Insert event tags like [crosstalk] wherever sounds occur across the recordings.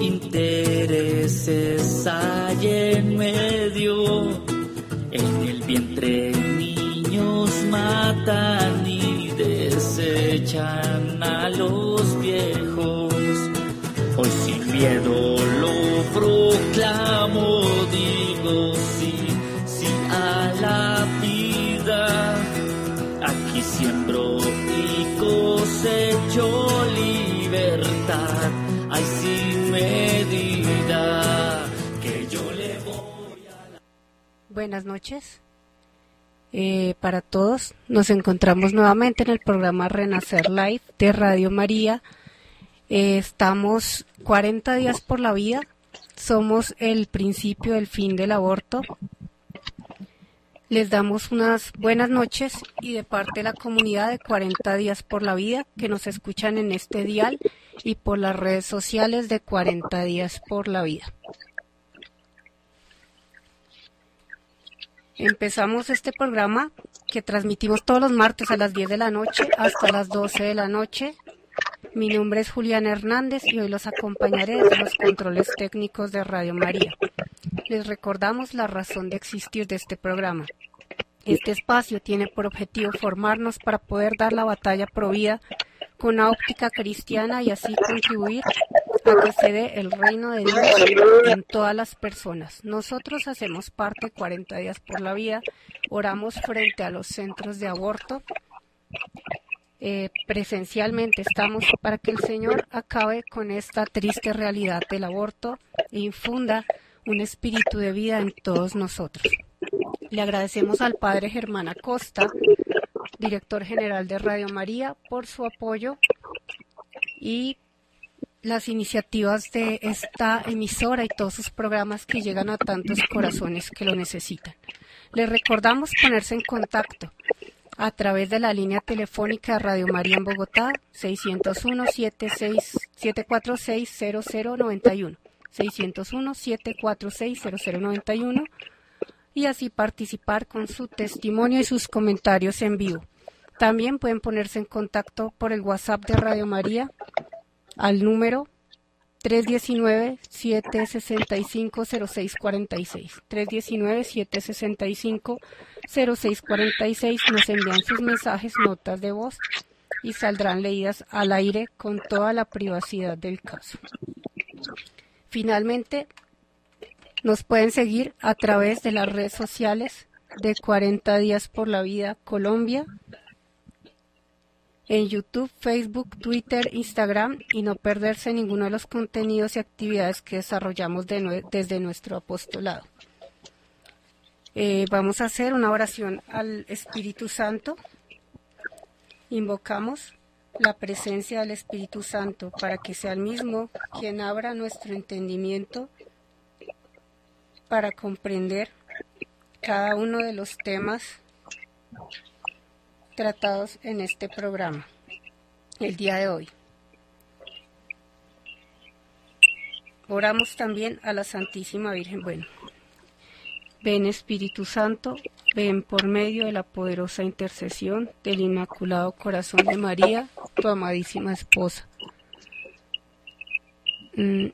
intereses hay en medio. En el vientre niños matan y desechan a los viejos. Hoy sin miedo lo proclamo, Buenas noches. Eh, para todos, nos encontramos nuevamente en el programa Renacer Live de Radio María. Eh, estamos 40 días por la vida. Somos el principio del fin del aborto. Les damos unas buenas noches y de parte de la comunidad de 40 días por la vida que nos escuchan en este dial y por las redes sociales de 40 días por la vida. Empezamos este programa que transmitimos todos los martes a las 10 de la noche hasta las 12 de la noche. Mi nombre es Julián Hernández y hoy los acompañaré desde los controles técnicos de Radio María. Les recordamos la razón de existir de este programa. Este espacio tiene por objetivo formarnos para poder dar la batalla provida con una óptica cristiana y así contribuir a que se dé el reino de Dios en todas las personas. Nosotros hacemos parte de 40 días por la vida, oramos frente a los centros de aborto. Eh, presencialmente estamos para que el Señor acabe con esta triste realidad del aborto e infunda un espíritu de vida en todos nosotros. Le agradecemos al Padre Germán Acosta, director general de Radio María, por su apoyo y las iniciativas de esta emisora y todos sus programas que llegan a tantos corazones que lo necesitan. Les recordamos ponerse en contacto a través de la línea telefónica Radio María en Bogotá, 601-746-0091, 601-746-0091, y así participar con su testimonio y sus comentarios en vivo. También pueden ponerse en contacto por el WhatsApp de Radio María al número 319-765-0646. 319-765-0646. Nos envían sus mensajes, notas de voz y saldrán leídas al aire con toda la privacidad del caso. Finalmente, nos pueden seguir a través de las redes sociales de 40 días por la vida Colombia, en YouTube, Facebook, Twitter, Instagram y no perderse ninguno de los contenidos y actividades que desarrollamos desde nuestro apostolado. Eh, vamos a hacer una oración al Espíritu Santo. Invocamos la presencia del Espíritu Santo para que sea el mismo quien abra nuestro entendimiento para comprender cada uno de los temas tratados en este programa el día de hoy. Oramos también a la Santísima Virgen. Bueno, ven Espíritu Santo, ven por medio de la poderosa intercesión del Inmaculado Corazón de María, tu amadísima esposa. Mm,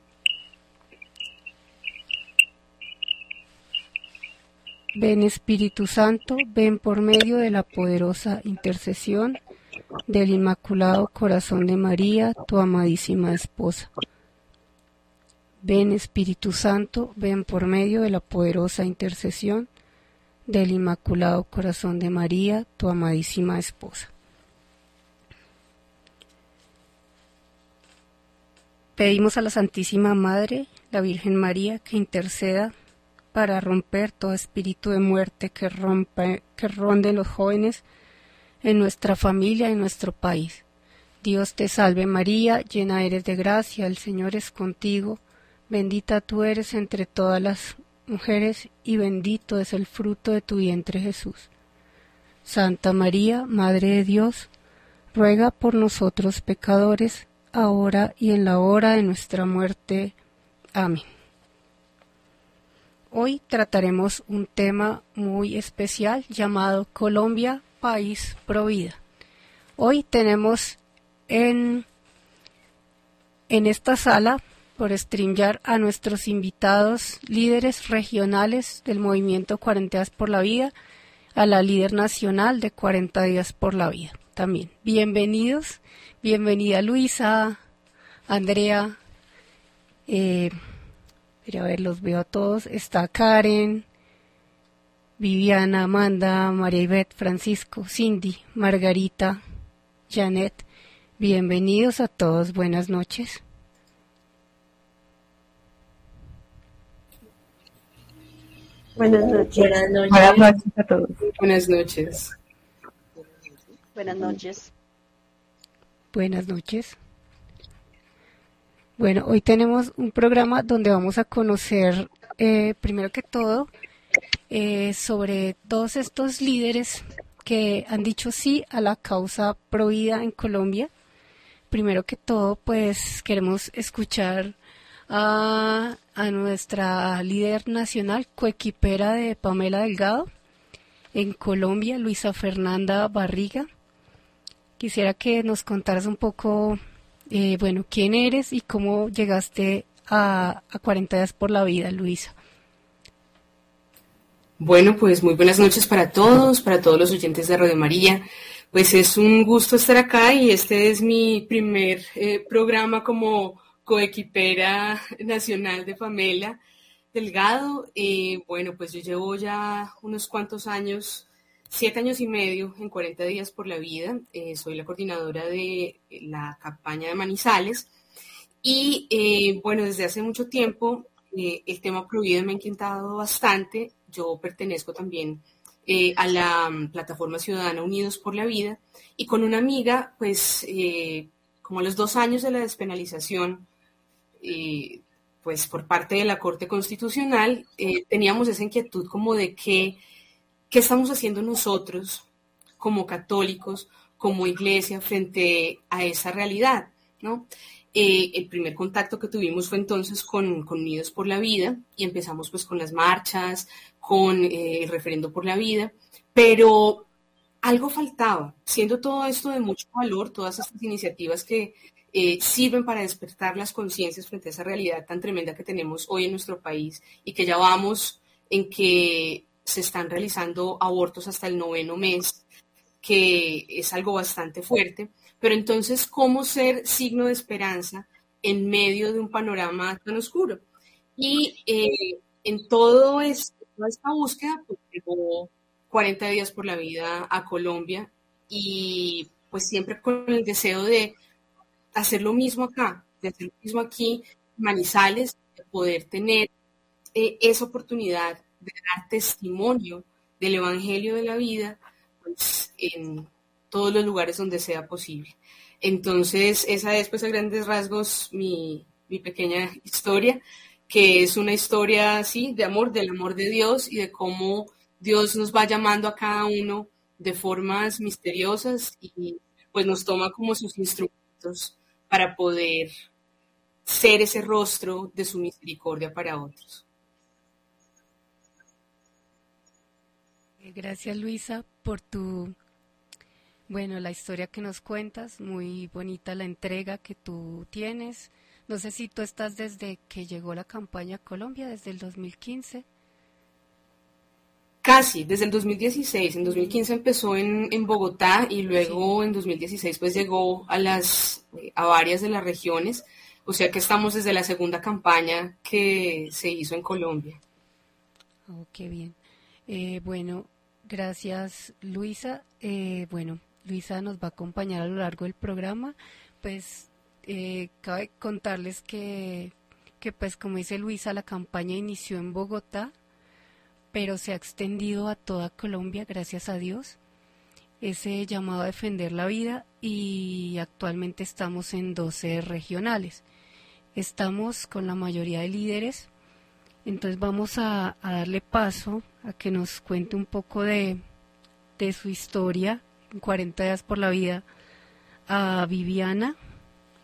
Ven Espíritu Santo, ven por medio de la poderosa intercesión del Inmaculado Corazón de María, tu amadísima esposa. Ven Espíritu Santo, ven por medio de la poderosa intercesión del Inmaculado Corazón de María, tu amadísima esposa. Pedimos a la Santísima Madre, la Virgen María, que interceda para romper todo espíritu de muerte que, rompe, que ronde los jóvenes en nuestra familia y en nuestro país. Dios te salve María, llena eres de gracia, el Señor es contigo, bendita tú eres entre todas las mujeres y bendito es el fruto de tu vientre Jesús. Santa María, Madre de Dios, ruega por nosotros pecadores, ahora y en la hora de nuestra muerte. Amén. Hoy trataremos un tema muy especial llamado Colombia, país pro vida. Hoy tenemos en en esta sala por StreamYard a nuestros invitados líderes regionales del movimiento 40 días por la vida, a la líder nacional de 40 días por la vida también. Bienvenidos, bienvenida Luisa, Andrea, eh, a ver, los veo a todos, está Karen, Viviana, Amanda, María Ivette, Francisco, Cindy, Margarita, Janet, bienvenidos a todos, buenas noches. Buenas noches. Buenas noches. Buenas noches a todos. Buenas noches. Buenas noches. Buenas noches. Bueno, hoy tenemos un programa donde vamos a conocer, eh, primero que todo, eh, sobre todos estos líderes que han dicho sí a la causa prohibida en Colombia. Primero que todo, pues queremos escuchar a, nuestra líder nacional, coequipera de Pamela Delgado en Colombia, Luisa Fernanda Barriga. Quisiera que nos contaras un poco, eh, bueno, quién eres y cómo llegaste a, a 40 días por la vida, Luisa. Bueno, pues muy buenas noches para todos, para todos los oyentes de Radio María. Pues es un gusto estar acá y este es mi primer eh, programa como coequipera nacional de Pamela Delgado. Eh, bueno, pues yo llevo ya unos cuantos años, siete años y medio en 40 días por la vida. Eh, soy la coordinadora de la campaña de Manizales. Y bueno, desde hace mucho tiempo el tema prohibido me ha inquietado bastante yo pertenezco también eh, a la mm, plataforma ciudadana Unidos por la Vida y con una amiga, pues eh, como a los dos años de la despenalización, eh, pues por parte de la Corte Constitucional, teníamos esa inquietud como de que, qué estamos haciendo nosotros como católicos, como iglesia, frente a esa realidad, ¿no? el primer contacto que tuvimos fue entonces con, con, Unidos por la Vida y empezamos pues con las marchas, con eh, el referendo por la vida, pero algo faltaba, siendo todo esto de mucho valor, todas estas iniciativas que eh, sirven para despertar las conciencias frente a esa realidad tan tremenda que tenemos hoy en nuestro país y que ya vamos en que se están realizando abortos hasta el noveno mes, que es algo bastante fuerte, pero entonces, ¿cómo ser signo de esperanza en medio de un panorama tan oscuro? Y eh, en todo esto, esta búsqueda, pues llegó 40 días por la vida a Colombia y pues siempre con el deseo de hacer lo mismo acá, de hacer lo mismo aquí, Manizales, de poder tener eh, esa oportunidad de dar testimonio del Evangelio de la vida pues, en todos los lugares donde sea posible. Entonces, esa es pues a grandes rasgos mi, pequeña historia que es una historia así de amor, del amor de Dios y de cómo Dios nos va llamando a cada uno de formas misteriosas y pues nos toma como sus instrumentos para poder ser ese rostro de su misericordia para otros. Gracias Luisa por tu, bueno, la historia que nos cuentas, muy bonita la entrega que tú tienes no sé si tú estás desde que llegó la campaña a Colombia, desde el 2015. Casi, desde el 2016. En 2015 empezó en, en Bogotá y luego en 2016 pues llegó a, las, a varias de las regiones. O sea que estamos desde la segunda campaña que se hizo en Colombia. Oh, qué bien. Eh, bueno, gracias Luisa. Eh, bueno, Luisa nos va a acompañar a lo largo del programa. Pues eh, cabe contarles que, que, pues como dice Luisa, la campaña inició en Bogotá, pero se ha extendido a toda Colombia, gracias a Dios. Ese llamado a defender la vida y actualmente estamos en 12 regionales. Estamos con la mayoría de líderes, entonces vamos a, darle paso a que nos cuente un poco de, de su historia en 40 días por la vida a Viviana.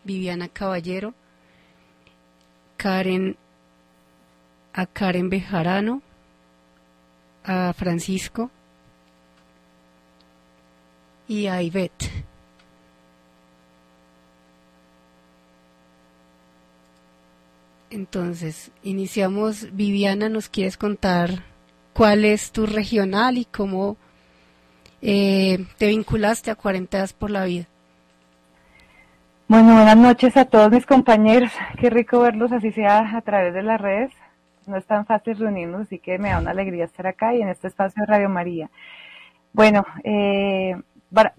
Viviana Caballero, Karen, a Karen Bejarano, a Francisco y a Ivette. Entonces, iniciamos. Viviana, ¿nos quieres contar cuál es tu regional y cómo eh, te vinculaste a 40 días por la vida? Bueno, buenas noches a todos mis compañeros. [laughs] Qué rico verlos así sea a través de las redes. No es tan fácil reunirnos, así que me da una alegría estar acá y en este espacio de Radio María. Bueno, eh,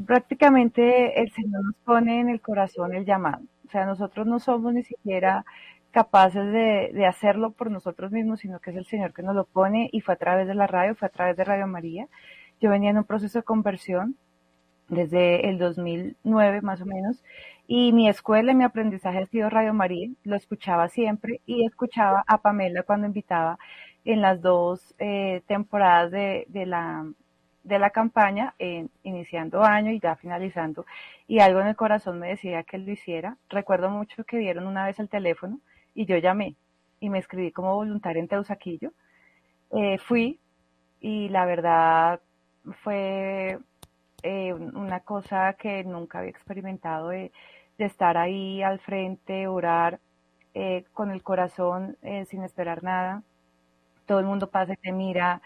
prácticamente el Señor nos pone en el corazón el llamado. O sea, nosotros no somos ni siquiera capaces de, hacerlo por nosotros mismos, sino que es el Señor que nos lo pone y fue a través de la radio, fue a través de Radio María. Yo venía en un proceso de conversión desde el 2009 más o menos y mi escuela y mi aprendizaje ha sido Radio María, lo escuchaba siempre y escuchaba a Pamela cuando invitaba en las dos eh, temporadas de, la, de la campaña, iniciando año y ya finalizando, y algo en el corazón me decía que lo hiciera. Recuerdo mucho que dieron una vez el teléfono y yo llamé y me escribí como voluntaria en Teusaquillo. Eh, fui y la verdad fue eh, una cosa que nunca había experimentado de, estar ahí al frente, orar eh, con el corazón sin esperar nada. Todo el mundo pasa y te mira,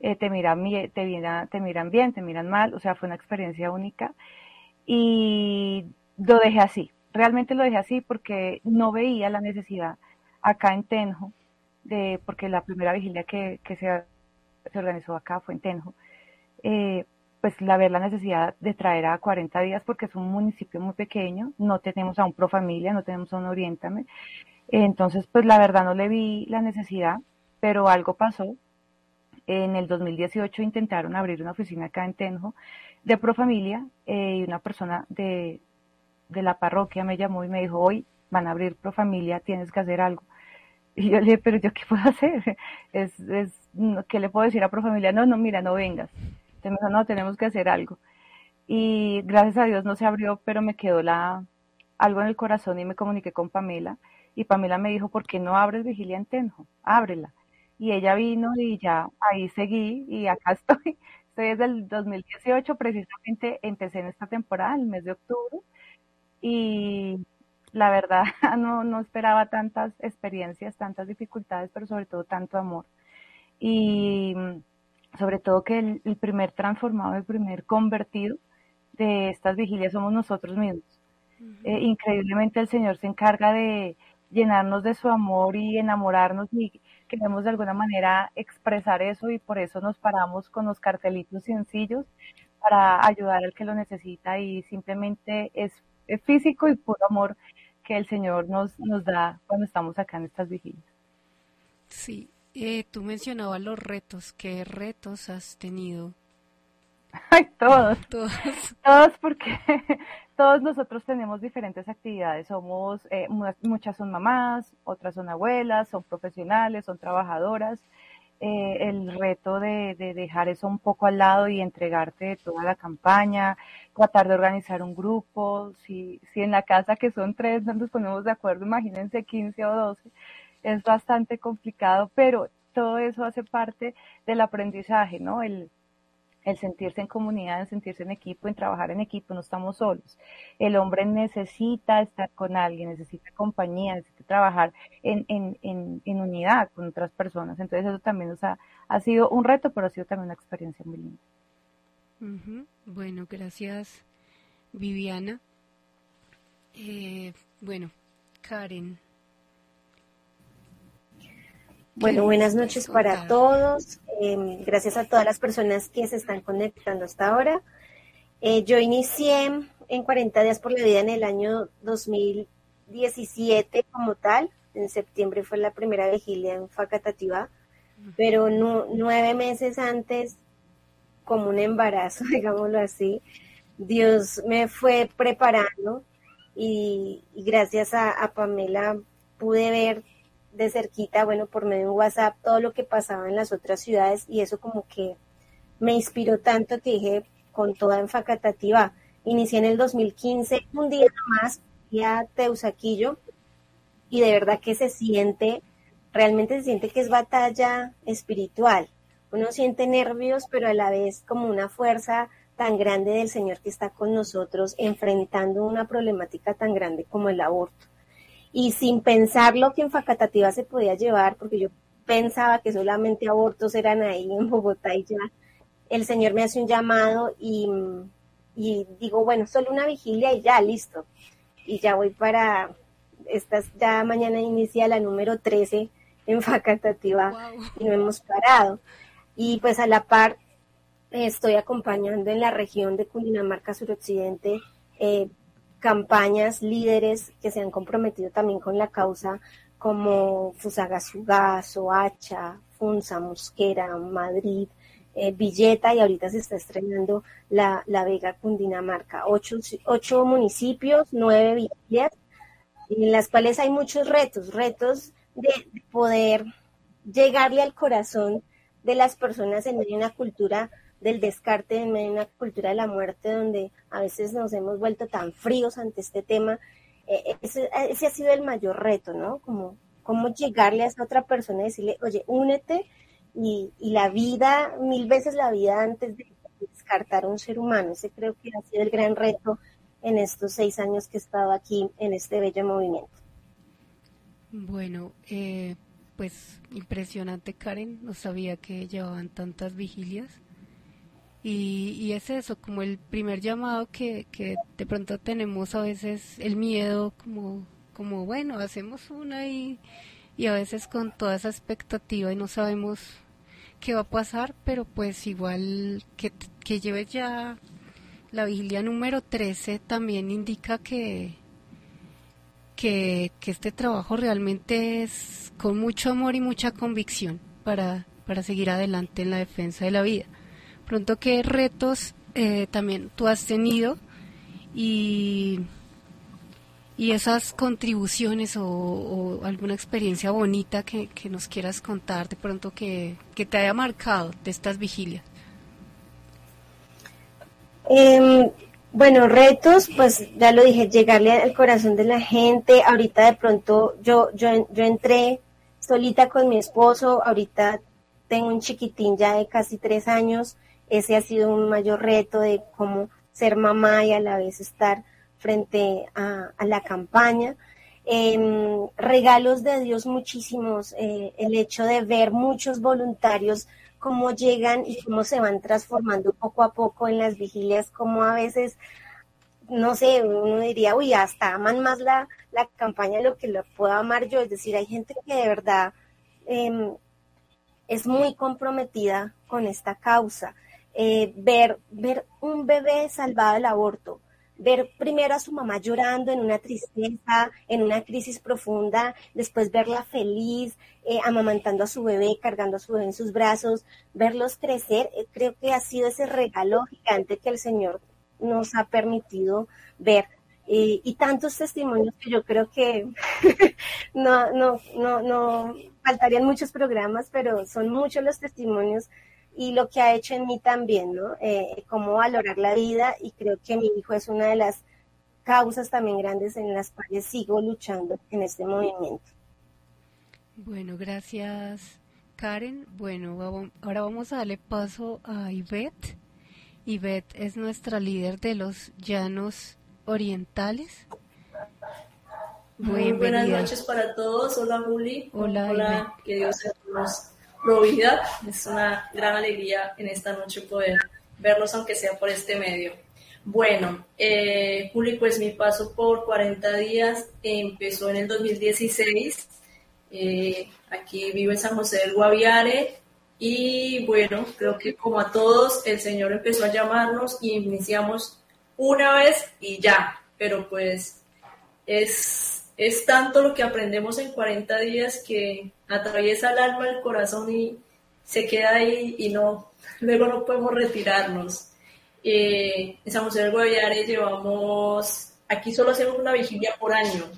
te, mira, te, mira, te miran bien, te miran mal, o sea, fue una experiencia única y lo dejé así realmente lo dejé así porque no veía la necesidad acá en Tenjo, de, porque la primera vigilia que, se, se, organizó acá fue en Tenjo, eh, pues la ver la necesidad de traer a 40 días porque es un municipio muy pequeño, no tenemos a un pro familia, no tenemos a un oriéntame, entonces pues la verdad no le vi la necesidad, pero algo pasó. En el 2018 intentaron abrir una oficina acá en Tenjo de Profamilia eh, y una persona de, de la parroquia me llamó y me dijo, hoy van a abrir pro familia, tienes que hacer algo. Y yo le dije, pero yo qué puedo [laughs] hacer? Es, es, ¿Qué le puedo decir a pro familia? No, no, mira, no vengas. Entonces no, tenemos que hacer algo. Y gracias a Dios no se abrió, pero me quedó la, algo en el corazón y me comuniqué con Pamela. Y Pamela me dijo, ¿por qué no abres vigilia en Tenjo? Ábrela. Y ella vino y ya ahí seguí y acá [laughs] estoy. Estoy desde el 2018, precisamente empecé en esta temporada, el mes de octubre, y la verdad [laughs] no, no esperaba tantas experiencias, tantas dificultades, pero sobre todo tanto amor. Y mm, sobre todo que el, primer transformado, el primer convertido de estas vigilias somos nosotros mismos. Eh, increíblemente el Señor se encarga de llenarnos de su amor y enamorarnos y queremos de alguna manera expresar eso y por eso nos paramos con los cartelitos sencillos para ayudar al que lo necesita y simplemente es físico y puro amor que el Señor nos, nos da cuando estamos acá en estas vigilias. Sí, eh, tú mencionabas los retos. ¿Qué retos has tenido? [laughs] Ay, todos. [laughs] Todos. Todos porque [laughs] todos nosotros tenemos diferentes actividades. Somos, eh, muchas son mamás, otras son abuelas, son profesionales, son trabajadoras. Eh, el reto de, dejar eso un poco al lado y entregarte de toda la campaña, tratar de organizar un grupo, si, si en la casa que son tres no nos ponemos de acuerdo, imagínense 15 o 12, es bastante complicado, pero todo eso hace parte del aprendizaje, ¿no? El, el sentirse en comunidad, en sentirse en equipo, en trabajar en equipo, no estamos solos. El hombre necesita estar con alguien, necesita compañía, necesita trabajar en, en, en, unidad con otras personas. Entonces eso también nos ha, ha, sido un reto, pero ha sido también una experiencia muy linda. Bueno, gracias Viviana. Eh, bueno, Karen. Bueno, buenas noches para todos. Em, gracias a todas las personas que se están conectando hasta ahora. Eh, yo inicié en 40 días por la vida en el año 2017 como tal. En septiembre fue la primera vigilia en Facatativá, pero nueve meses antes, como un embarazo, [laughs] digámoslo así, Dios me fue preparando y, gracias a Pamela pude ver de cerquita, bueno, por medio de WhatsApp, todo lo que pasaba en las otras ciudades y eso como que me inspiró tanto que dije con toda enfacatativa. Inicié en el 2015, un día más, a Teusaquillo, y de verdad que se siente, realmente se siente que es batalla espiritual. Uno siente nervios, pero a la vez como una fuerza tan grande del Señor que está con nosotros enfrentando una problemática tan grande como el aborto. Y sin pensar lo que en Facatativa se podía llevar, porque yo pensaba que solamente abortos eran ahí en Bogotá y ya, el Señor me hace un llamado y, y digo, bueno, solo una vigilia y ya, listo. Y ya voy para, esta, ya mañana inicia la número 13 en Facatativa y no hemos parado. Y pues a la par estoy acompañando en la región de Cundinamarca Suroccidente eh, campañas, líderes que se han comprometido también con la causa, como Fusagasugá, Soacha, Funza, Mosquera, Madrid, eh, Villeta y ahorita se está estrenando la, la Vega Cundinamarca. Ocho, ocho municipios, nueve villas, en las cuales hay muchos retos, retos de poder llegarle al corazón de las personas en una cultura del descarte, en de una cultura de la muerte, donde a veces nos hemos vuelto tan fríos ante este tema. Eh, ese, ha sido el mayor reto, ¿no? Como cómo llegarle a esta otra persona y decirle, oye, únete y, y la vida, mil veces la vida antes de descartar a un ser humano. Ese creo que ha sido el gran reto en estos seis años que he estado aquí en este bello movimiento. Bueno, eh, pues impresionante Karen, no sabía que llevaban tantas vigilias. Y, es eso, como el primer llamado que, que de pronto tenemos a veces el miedo, como, como bueno, hacemos una y, y a veces con toda esa expectativa y no sabemos qué va a pasar, pero pues igual que, que lleves ya la vigilia número 13 también indica que, que, que, este trabajo realmente es con mucho amor y mucha convicción para, para seguir adelante en la defensa de la vida pronto qué retos eh, también tú has tenido y, y esas contribuciones o, alguna experiencia bonita que, nos quieras contar de pronto que, te haya marcado de estas vigilias. Em, bueno, retos, pues ya lo dije, llegarle al corazón de la gente. Ahorita de pronto yo, yo, yo entré solita con mi esposo, ahorita tengo un chiquitín ya de casi tres años ese ha sido un mayor reto de cómo ser mamá y a la vez estar frente a, la campaña. Em, regalos de Dios muchísimos, eh, el hecho de ver muchos voluntarios cómo llegan y cómo se van transformando poco a poco en las vigilias, como a veces, no sé, uno diría, uy, hasta aman más la, la campaña de lo que lo puedo amar yo, es decir, hay gente que de verdad em, es muy comprometida con esta causa. Eh, ver, ver un bebé salvado del aborto, ver primero a su mamá llorando en una tristeza, en una crisis profunda, después verla feliz, eh, amamantando a su bebé, cargando a su bebé en sus brazos, verlos crecer, eh, creo que ha sido ese regalo gigante que el Señor nos ha permitido ver. y tantos testimonios que yo creo que [laughs] no, no, no, no faltarían muchos programas, pero son muchos los testimonios y lo que ha hecho en mí también, ¿no? Eh, cómo valorar la vida y creo que mi hijo es una de las causas también grandes en las cuales sigo luchando en este movimiento. Bueno, gracias Karen. Bueno, ahora vamos a darle paso a Ivette. Ivette es nuestra líder de los llanos orientales. Muy buenas noches para todos. Hola Juli. Hola, Hola que Dios nos Provida. Es una gran alegría en esta noche poder verlos, aunque sea por este medio. Bueno, eh, Juli, pues mi paso por 40 días empezó en el 2016. Eh, aquí vivo en San José del Guaviare y bueno, creo que como a todos, el Señor empezó a llamarnos y iniciamos una vez y ya, pero pues es es tanto lo que aprendemos en 40 días que atraviesa el alma, el corazón y se queda ahí y no, [laughs] luego no podemos retirarnos. Eh, en San José del Guaviare llevamos, aquí solo hacemos una vigilia por año,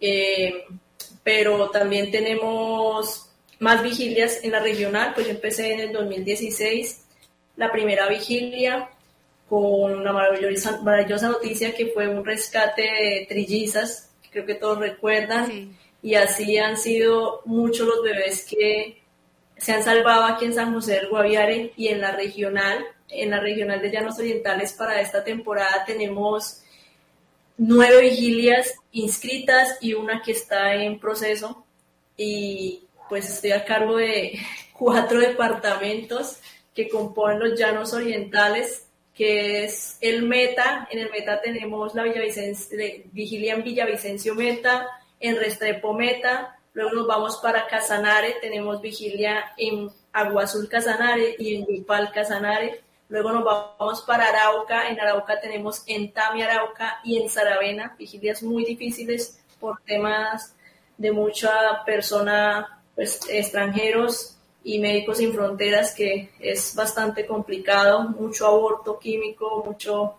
eh, pero también tenemos más vigilias en la regional, pues yo empecé en el 2016 la primera vigilia con una maravillosa, maravillosa noticia que fue un rescate de trillizas creo que todos recuerdan, y así han sido muchos los bebés que se han salvado aquí en San José del Guaviare y en la regional, en la regional de Llanos Orientales para esta temporada tenemos nueve vigilias inscritas y una que está en proceso. Y pues estoy a cargo de [laughs] cuatro departamentos que componen los llanos orientales, que es el Meta. En el Meta tenemos la vigilia en Villavicencio Meta, en Restrepo Meta. Luego nos vamos para Casanare, tenemos vigilia en Agua Azul Casanare y en Yupal Casanare. Luego nos vamos para Arauca. En Arauca tenemos en Tami Arauca y en Saravena, vigilias muy difíciles por temas de mucha persona, pues extranjeros y médicos sin fronteras, que es bastante complicado, mucho aborto químico, mucho,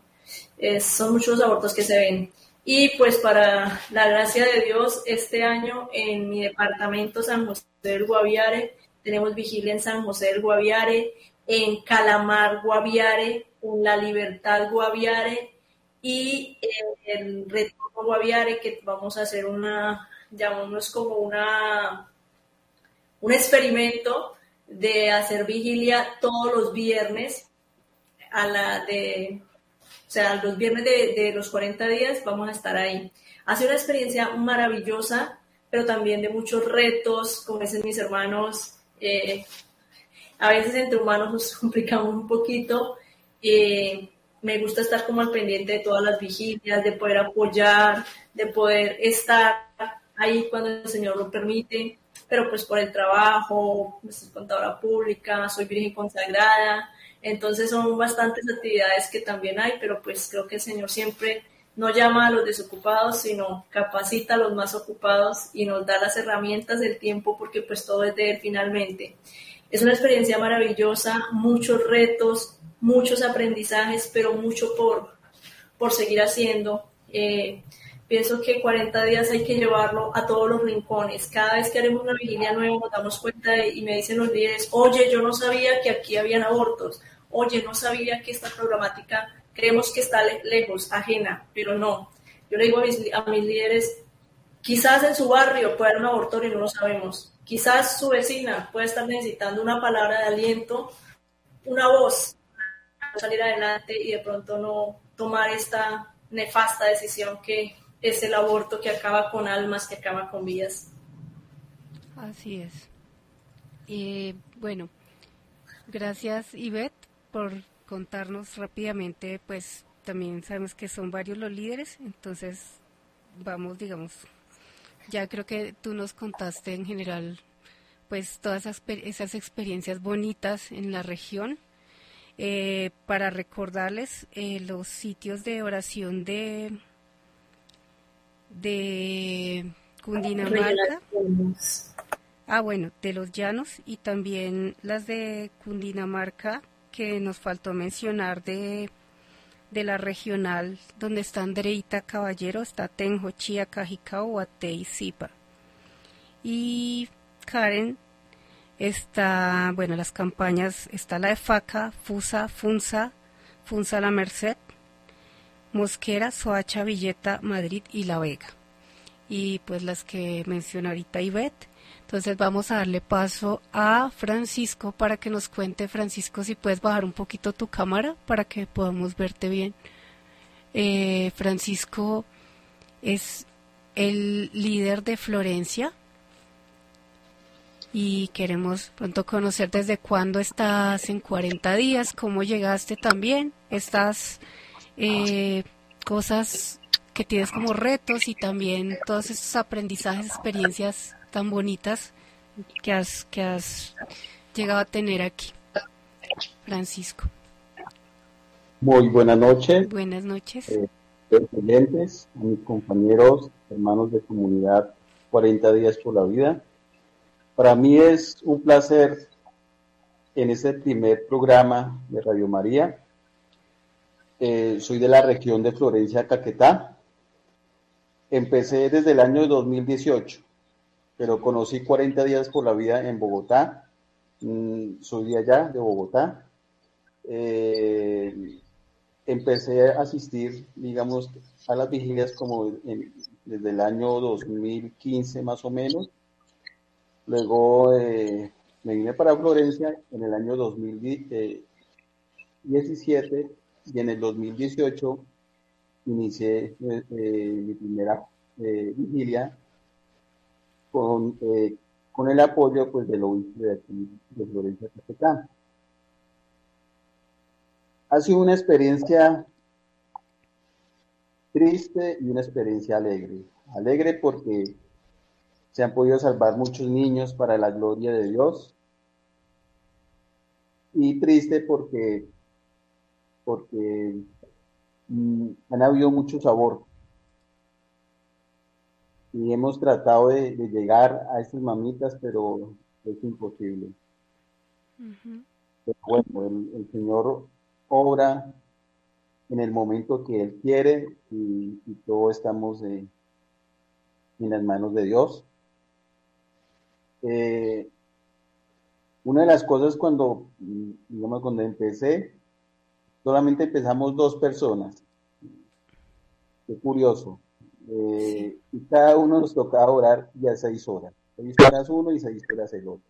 son muchos abortos que se ven. Y pues para la gracia de Dios, este año en mi departamento San José del Guaviare, tenemos vigilia en San José del Guaviare, en Calamar Guaviare, en La Libertad Guaviare y en el Retorno Guaviare, que vamos a hacer una, llamémoslo como una, un experimento de hacer vigilia todos los viernes a la de, o sea, los viernes de, los 40 días vamos a estar ahí. Ha sido una experiencia maravillosa, pero también de muchos retos, como dicen mis hermanos, eh, a veces entre humanos nos [laughs] complicamos un poquito. Eh, me gusta estar como al pendiente de todas las vigilias, de poder apoyar, de poder estar ahí cuando el Señor lo permite, pero pues por el trabajo, soy contadora pública, soy virgen consagrada, entonces son bastantes actividades que también hay, pero pues creo que el Señor siempre no llama a los desocupados, sino capacita a los más ocupados y nos da las herramientas del tiempo porque pues todo es de Él finalmente. Es una experiencia maravillosa, muchos retos, muchos aprendizajes, pero mucho por, por seguir haciendo. Eh, pienso que 40 días hay que llevarlo a todos los rincones. Cada vez que haremos una vigilia nueva nos damos cuenta y me dicen los líderes, oye, yo no sabía que aquí habían abortos, oye, no sabía que esta problemática creemos que está lejos, ajena, pero no. Yo le digo a mis, líderes, quizás en su barrio pueda haber un abortorio y no lo sabemos. Quizás su vecina puede estar necesitando una palabra de aliento, una voz para salir adelante y de pronto no tomar esta nefasta decisión que es el aborto que acaba con almas, que acaba con vidas. Así es. Y bueno, gracias Ivette por contarnos rápidamente, pues también sabemos que son varios los líderes, entonces vamos, digamos, ya creo que tú nos contaste en general pues todas esas, experiencias bonitas en la región. Eh, para recordarles eh, los sitios de oración de de Cundinamarca. Ah, bueno, de los llanos y también las de Cundinamarca que nos faltó mencionar de de la regional donde está Andreita Caballero, está Tenjo, Chía, Cajicao, Guate y Zipa. Y Karen está, bueno, las campañas, está la de FACA, FUSA, FUNSA, FUNSA La Merced, Mosquera, Soacha, Villeta, Madrid y La Vega. Y pues las que menciona ahorita Ivette. Entonces vamos a darle paso a Francisco para que nos cuente, Francisco, si puedes bajar un poquito tu cámara para que podamos verte bien. Eh, Francisco es el líder de Florencia y queremos pronto conocer desde cuándo estás en 40 días, cómo llegaste también, estas eh, cosas que tienes como retos y también todos estos aprendizajes, experiencias tan bonitas que has, que has llegado a tener aquí, Francisco. Muy buenas noches. Buenas noches. Eh, clientes, a mis compañeros, hermanos de comunidad 40 días por la vida. Para mí es un placer en este primer programa de Radio María. Eh, soy de la región de Florencia, Caquetá. Empecé desde el año 2018 pero conocí 40 días por la vida en Bogotá. Mm, soy de allá, de Bogotá. Eh, empecé a asistir, digamos, a las vigilias como desde el año 2015 más o menos. Luego eh, me vine para Florencia en el año 2017 y en el 2018 inicié eh, eh, mi primera vigilia con, con el apoyo pues, del obispo de, de Florencia Capital. Ha sido una experiencia triste y una experiencia alegre. Alegre porque se han podido salvar muchos niños para la gloria de Dios. Y triste porque, porque mm, han habido mucho sabor. Y hemos tratado de, llegar a estas mamitas, pero es imposible. Pero bueno, el, el Señor obra en el momento que Él quiere y, y todos estamos en las manos de Dios. Eh, una de las cosas cuando, digamos, cuando empecé, solamente empezamos dos personas. Qué curioso. Eh, y cada uno nos tocaba orar ya seis horas. Seis horas uno y seis horas el otro.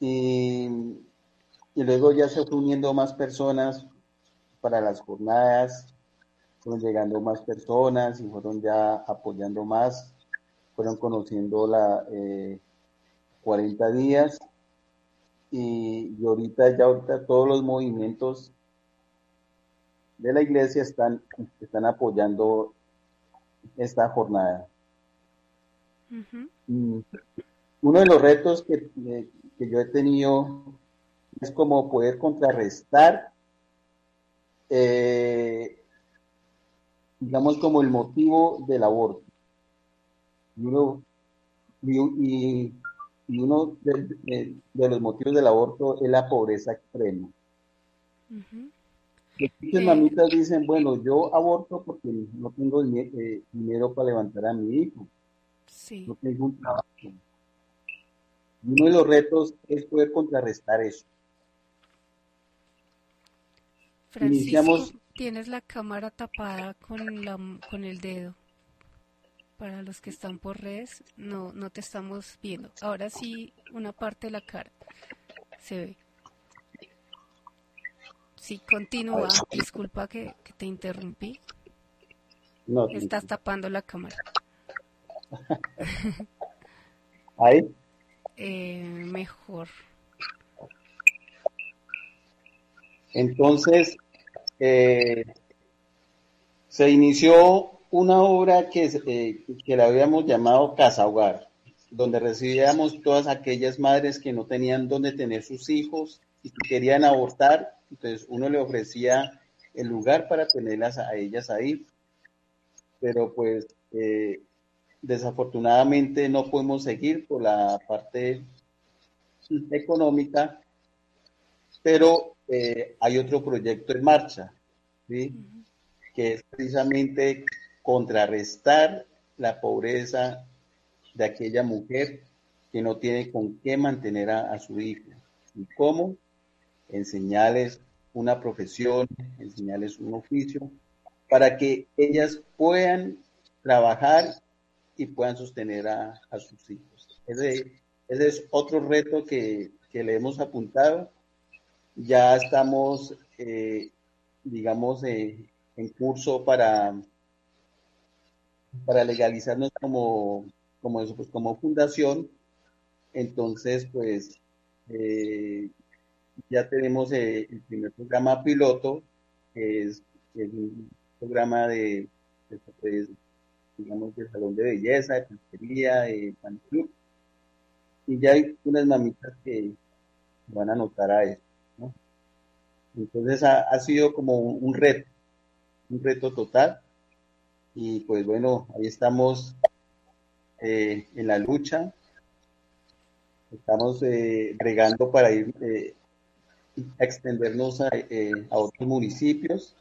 Y y luego ya se fue uniendo más personas para las jornadas, fueron llegando más personas y fueron ya apoyando más, fueron conociendo la 40 eh, días y, ahorita ya ahorita todos los movimientos de la iglesia están, están apoyando esta jornada. Uno de los retos que, que yo he tenido es como poder contrarrestar, eh, digamos, como el motivo del aborto. Y uno, y, uno de, los motivos del aborto es la pobreza extrema. Muchas mamitas dicen, bueno, yo aborto porque no tengo eh, dinero para levantar a mi hijo. No tengo un trabajo. Y uno de los retos es poder contrarrestar eso. Francisco, tienes la cámara tapada con, la, con el dedo. Para los que están por redes, no, no te estamos viendo. Ahora sí, una parte de la cara se ve. Sí, continúa. Disculpa que, te interrumpí. No, Estás tapando la cámara. [laughs] ¿Ahí? Eh, mejor. Entonces, eh, se inició una obra que, eh, que la habíamos llamado Casa Hogar, donde recibíamos todas aquellas madres que no tenían dónde tener sus hijos y que querían abortar, entonces uno le ofrecía el lugar para tenerlas a ellas ahí, pero pues eh, desafortunadamente no podemos seguir por la parte económica, pero eh, hay otro proyecto en marcha, ¿sí? que es precisamente contrarrestar la pobreza de aquella mujer que no tiene con qué mantener a, su hijo. ¿Y cómo? Enseñarles una profesión, enseñarles un oficio, para que ellas puedan trabajar y puedan sostener a, sus hijos. Ese, es otro reto que, que le hemos apuntado ya estamos, eh, digamos, eh, en curso para, para legalizarnos como, como, eso, pues, como fundación. Entonces, pues, eh, ya tenemos el primer programa piloto, que es, un programa de, pues, digamos, de salón de belleza, de peluquería, de pan Y ya hay unas mamitas que van a anotar a eso. Entonces ha, sido como un, reto, un reto total. Y pues bueno, ahí estamos eh, en la lucha. Estamos eh, bregando para ir eh, a extendernos a, otros municipios.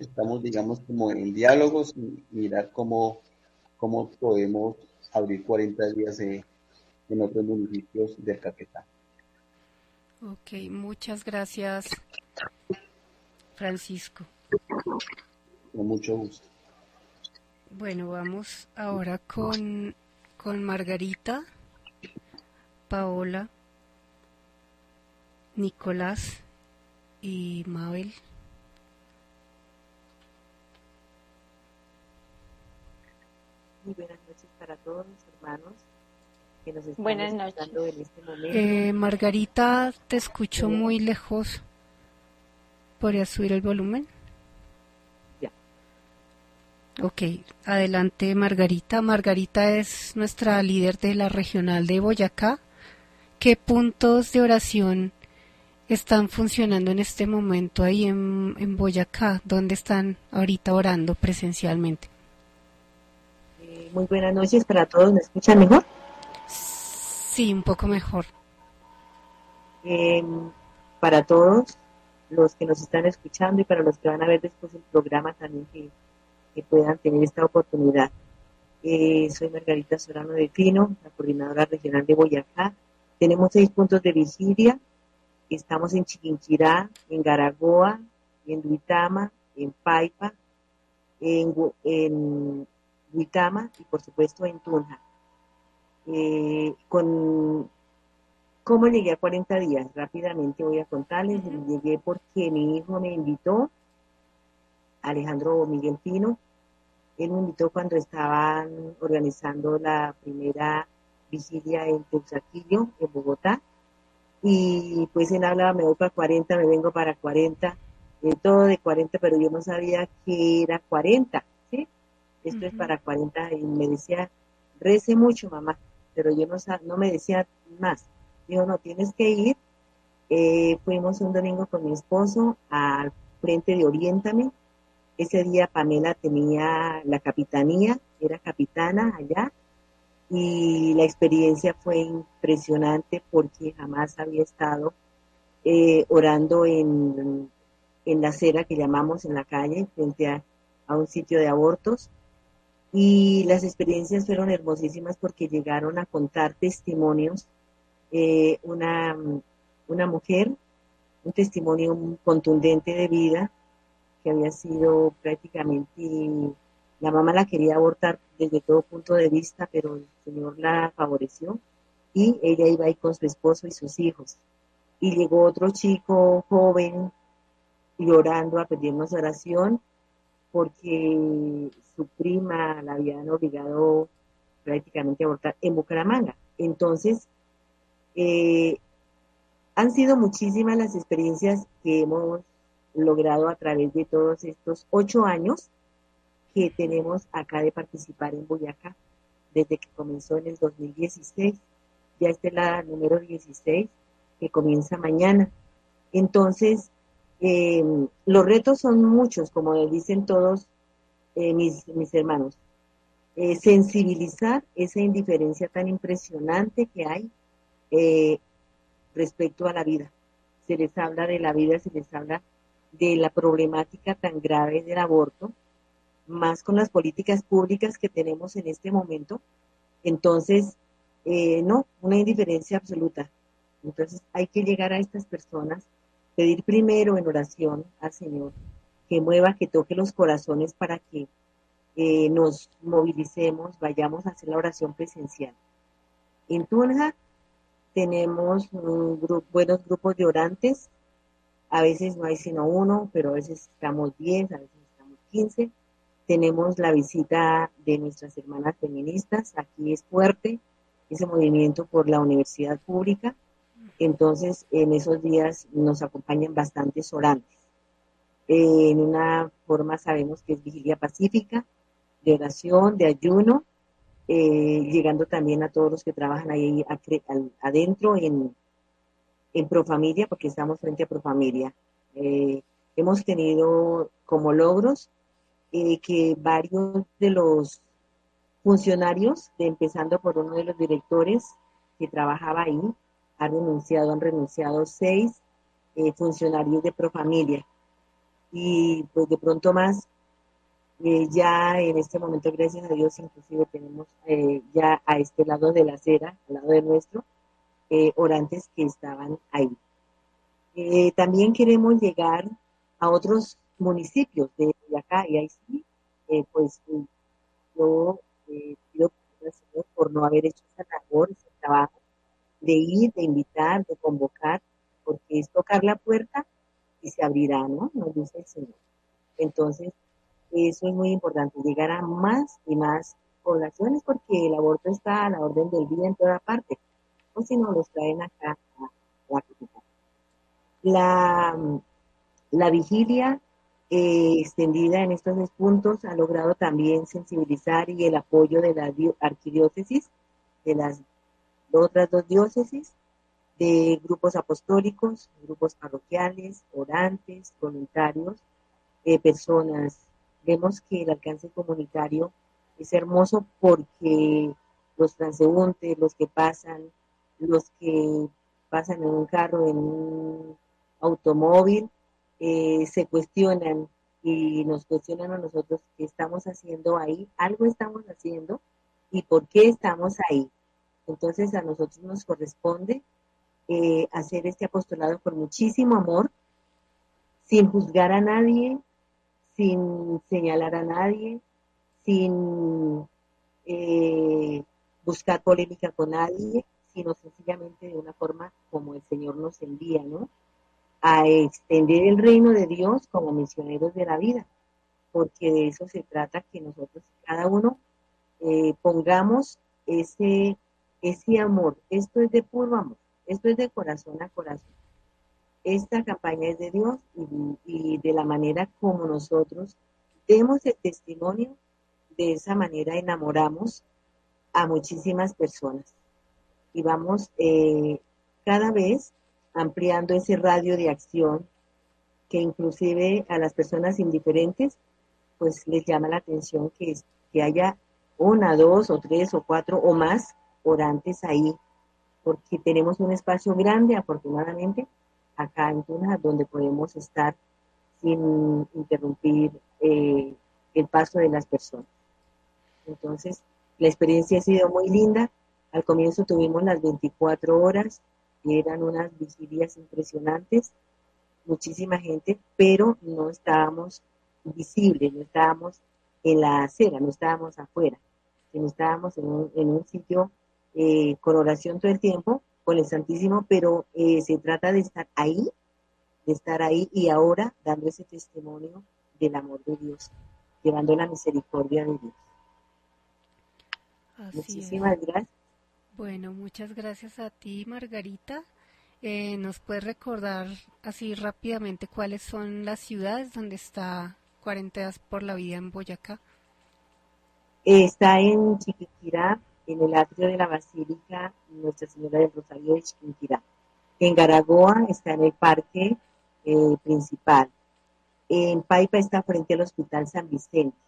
Estamos, digamos, como en diálogos y mirar cómo, cómo podemos abrir 40 días en otros municipios del Caquetá. Ok, muchas gracias, Francisco. Con mucho gusto. Bueno, vamos ahora con, con Margarita, Paola, Nicolás y Mabel. Muy buenas noches para todos mis hermanos que nos están buenas en este momento. Eh, Margarita, te escucho muy lejos. ¿Podrías subir el volumen? Ok, adelante Margarita. Margarita es nuestra líder de la regional de Boyacá. ¿Qué puntos de oración están funcionando en este momento ahí en, en Boyacá? ¿Dónde están ahorita orando presencialmente? Eh, muy buenas noches para todos. ¿Me escuchan mejor? Sí, un poco mejor. Em, para todos los que nos están escuchando y para los que van a ver después el programa también que, puedan tener esta oportunidad. Eh, soy Margarita Sorano de Pino, la coordinadora regional de Boyacá. Tenemos seis puntos de vigilia. Estamos en Chiquinquirá, en Garagoa, en Duitama, en Paipa, en, en Duitama y por supuesto en Tunja. Eh, con ¿Cómo llegué a 40 días? Rápidamente voy a contarles. Llegué porque mi hijo me invitó, Alejandro Miguel Pino. Él me invitó cuando estaban organizando la primera vigilia en Teusaquillo, en Bogotá. Y pues él hablaba, me voy para 40, me vengo para 40, de todo de 40, pero yo no sabía que era 40, ¿sí? Esto es para 40 y me decía, rece mucho mamá, pero yo no, no me decía más Dijo, no, tienes que ir. Eh, fuimos un domingo con mi esposo al frente de Oriéntame. Ese día Pamela tenía la capitanía, era capitana allá. Y la experiencia fue impresionante porque jamás había estado eh, orando en, en, la acera que llamamos en la calle, frente a, a un sitio de abortos. Y las experiencias fueron hermosísimas porque llegaron a contar testimonios eh, una, una mujer, un testimonio contundente de vida, que había sido prácticamente, la mamá la quería abortar desde todo punto de vista, pero el Señor la favoreció y ella iba ahí con su esposo y sus hijos. Y llegó otro chico joven llorando a pedirnos oración porque su prima la habían obligado prácticamente a abortar en Bucaramanga. Entonces, eh, han sido muchísimas las experiencias que hemos logrado a través de todos estos ocho años que tenemos acá de participar en Boyacá, desde que comenzó en el 2016. Ya esta es la número 16 que comienza mañana. Entonces, eh, los retos son muchos, como dicen todos eh, mis, mis hermanos. sensibilizar esa indiferencia tan impresionante que hay eh, respecto a la vida. Se les habla de la vida, se les habla de la problemática tan grave del aborto, más con las políticas públicas que tenemos en este momento. Entonces, eh, no, una indiferencia absoluta. Entonces, hay que llegar a estas personas, pedir primero en oración al Señor que mueva, que toque los corazones para que eh, nos movilicemos, vayamos a hacer la oración presencial. En Tunja tenemos buenos grupos de orantes. A veces no hay sino uno, pero a veces estamos 10, a veces estamos 15. Tenemos la visita de nuestras hermanas feministas. Aquí es fuerte ese movimiento por la universidad pública. Entonces, en esos días nos acompañan bastantes orantes. en una forma sabemos que es vigilia pacífica, de oración, de ayuno, eh, llegando también a todos los que trabajan ahí adentro en, en Profamilia, porque estamos frente a Profamilia. Eh, hemos tenido como logros eh, que varios de los funcionarios, empezando por uno de los directores que trabajaba ahí, han renunciado, han renunciado seis funcionarios de Profamilia. Y pues de pronto más eh, ya en este momento, gracias a Dios, inclusive tenemos eh, ya a este lado de la acera, al lado de nuestro, eh, orantes que estaban ahí. también queremos llegar a otros municipios de, acá y ahí sí, pues yo pido por no haber hecho esa labor, ese trabajo de ir, de invitar, de convocar, porque es tocar la puerta y se abrirá, ¿no? Nos dice el Señor. Entonces, eso es muy importante, llegar a más y más poblaciones porque el aborto está a la orden del día en toda parte, o si no los traen acá a la la vigilia eh, extendida en estos dos puntos ha logrado también sensibilizar y el apoyo de la arquidiócesis, de las otras dos diócesis, de grupos apostólicos, grupos parroquiales, orantes, voluntarios, eh, personas. Vemos que el alcance comunitario es hermoso porque los transeúntes, los que pasan, los que pasan en un carro, en un automóvil, eh, se cuestionan y nos cuestionan a nosotros qué estamos haciendo ahí, algo estamos haciendo y por qué estamos ahí. Entonces a nosotros nos corresponde eh, hacer este apostolado con muchísimo amor, sin juzgar a nadie, sin señalar a nadie, sin eh, buscar polémica con nadie, sino sencillamente de una forma como el Señor nos envía, ¿no? A extender el reino de Dios como misioneros de la vida, porque de eso se trata que nosotros, cada uno, eh, pongamos ese, ese amor. Esto es de puro amor, esto es de corazón a corazón. Esta campaña es de Dios y, y de la manera como nosotros demos el testimonio, de esa manera enamoramos a muchísimas personas y vamos eh, cada vez ampliando ese radio de acción que inclusive a las personas indiferentes pues les llama la atención que, que haya una, dos o tres o cuatro o más orantes ahí, porque tenemos un espacio grande afortunadamente acá en Tuna donde podemos estar sin interrumpir eh, el paso de las personas. Entonces, la experiencia ha sido muy linda al comienzo tuvimos las 24 horas, eran unas vigilias impresionantes, muchísima gente, pero no estábamos visibles, no estábamos en la acera, no estábamos afuera, sino estábamos en un, sitio eh, con oración todo el tiempo, con el Santísimo, pero eh, se trata de estar ahí, de estar ahí y ahora dando ese testimonio del amor de Dios, llevando la misericordia de Dios. Muchísimas gracias. Bueno, muchas gracias a ti, Margarita. Eh, ¿Nos puedes recordar así rápidamente cuáles son las ciudades donde está Cuarentenas por la Vida en Boyacá? Está en Chiquiquirá, en el atrio de la Basílica Nuestra Señora del Rosario de Chiquiquirá. En Garagoa está en el parque eh, principal. En Paipa está frente al Hospital San Vicente.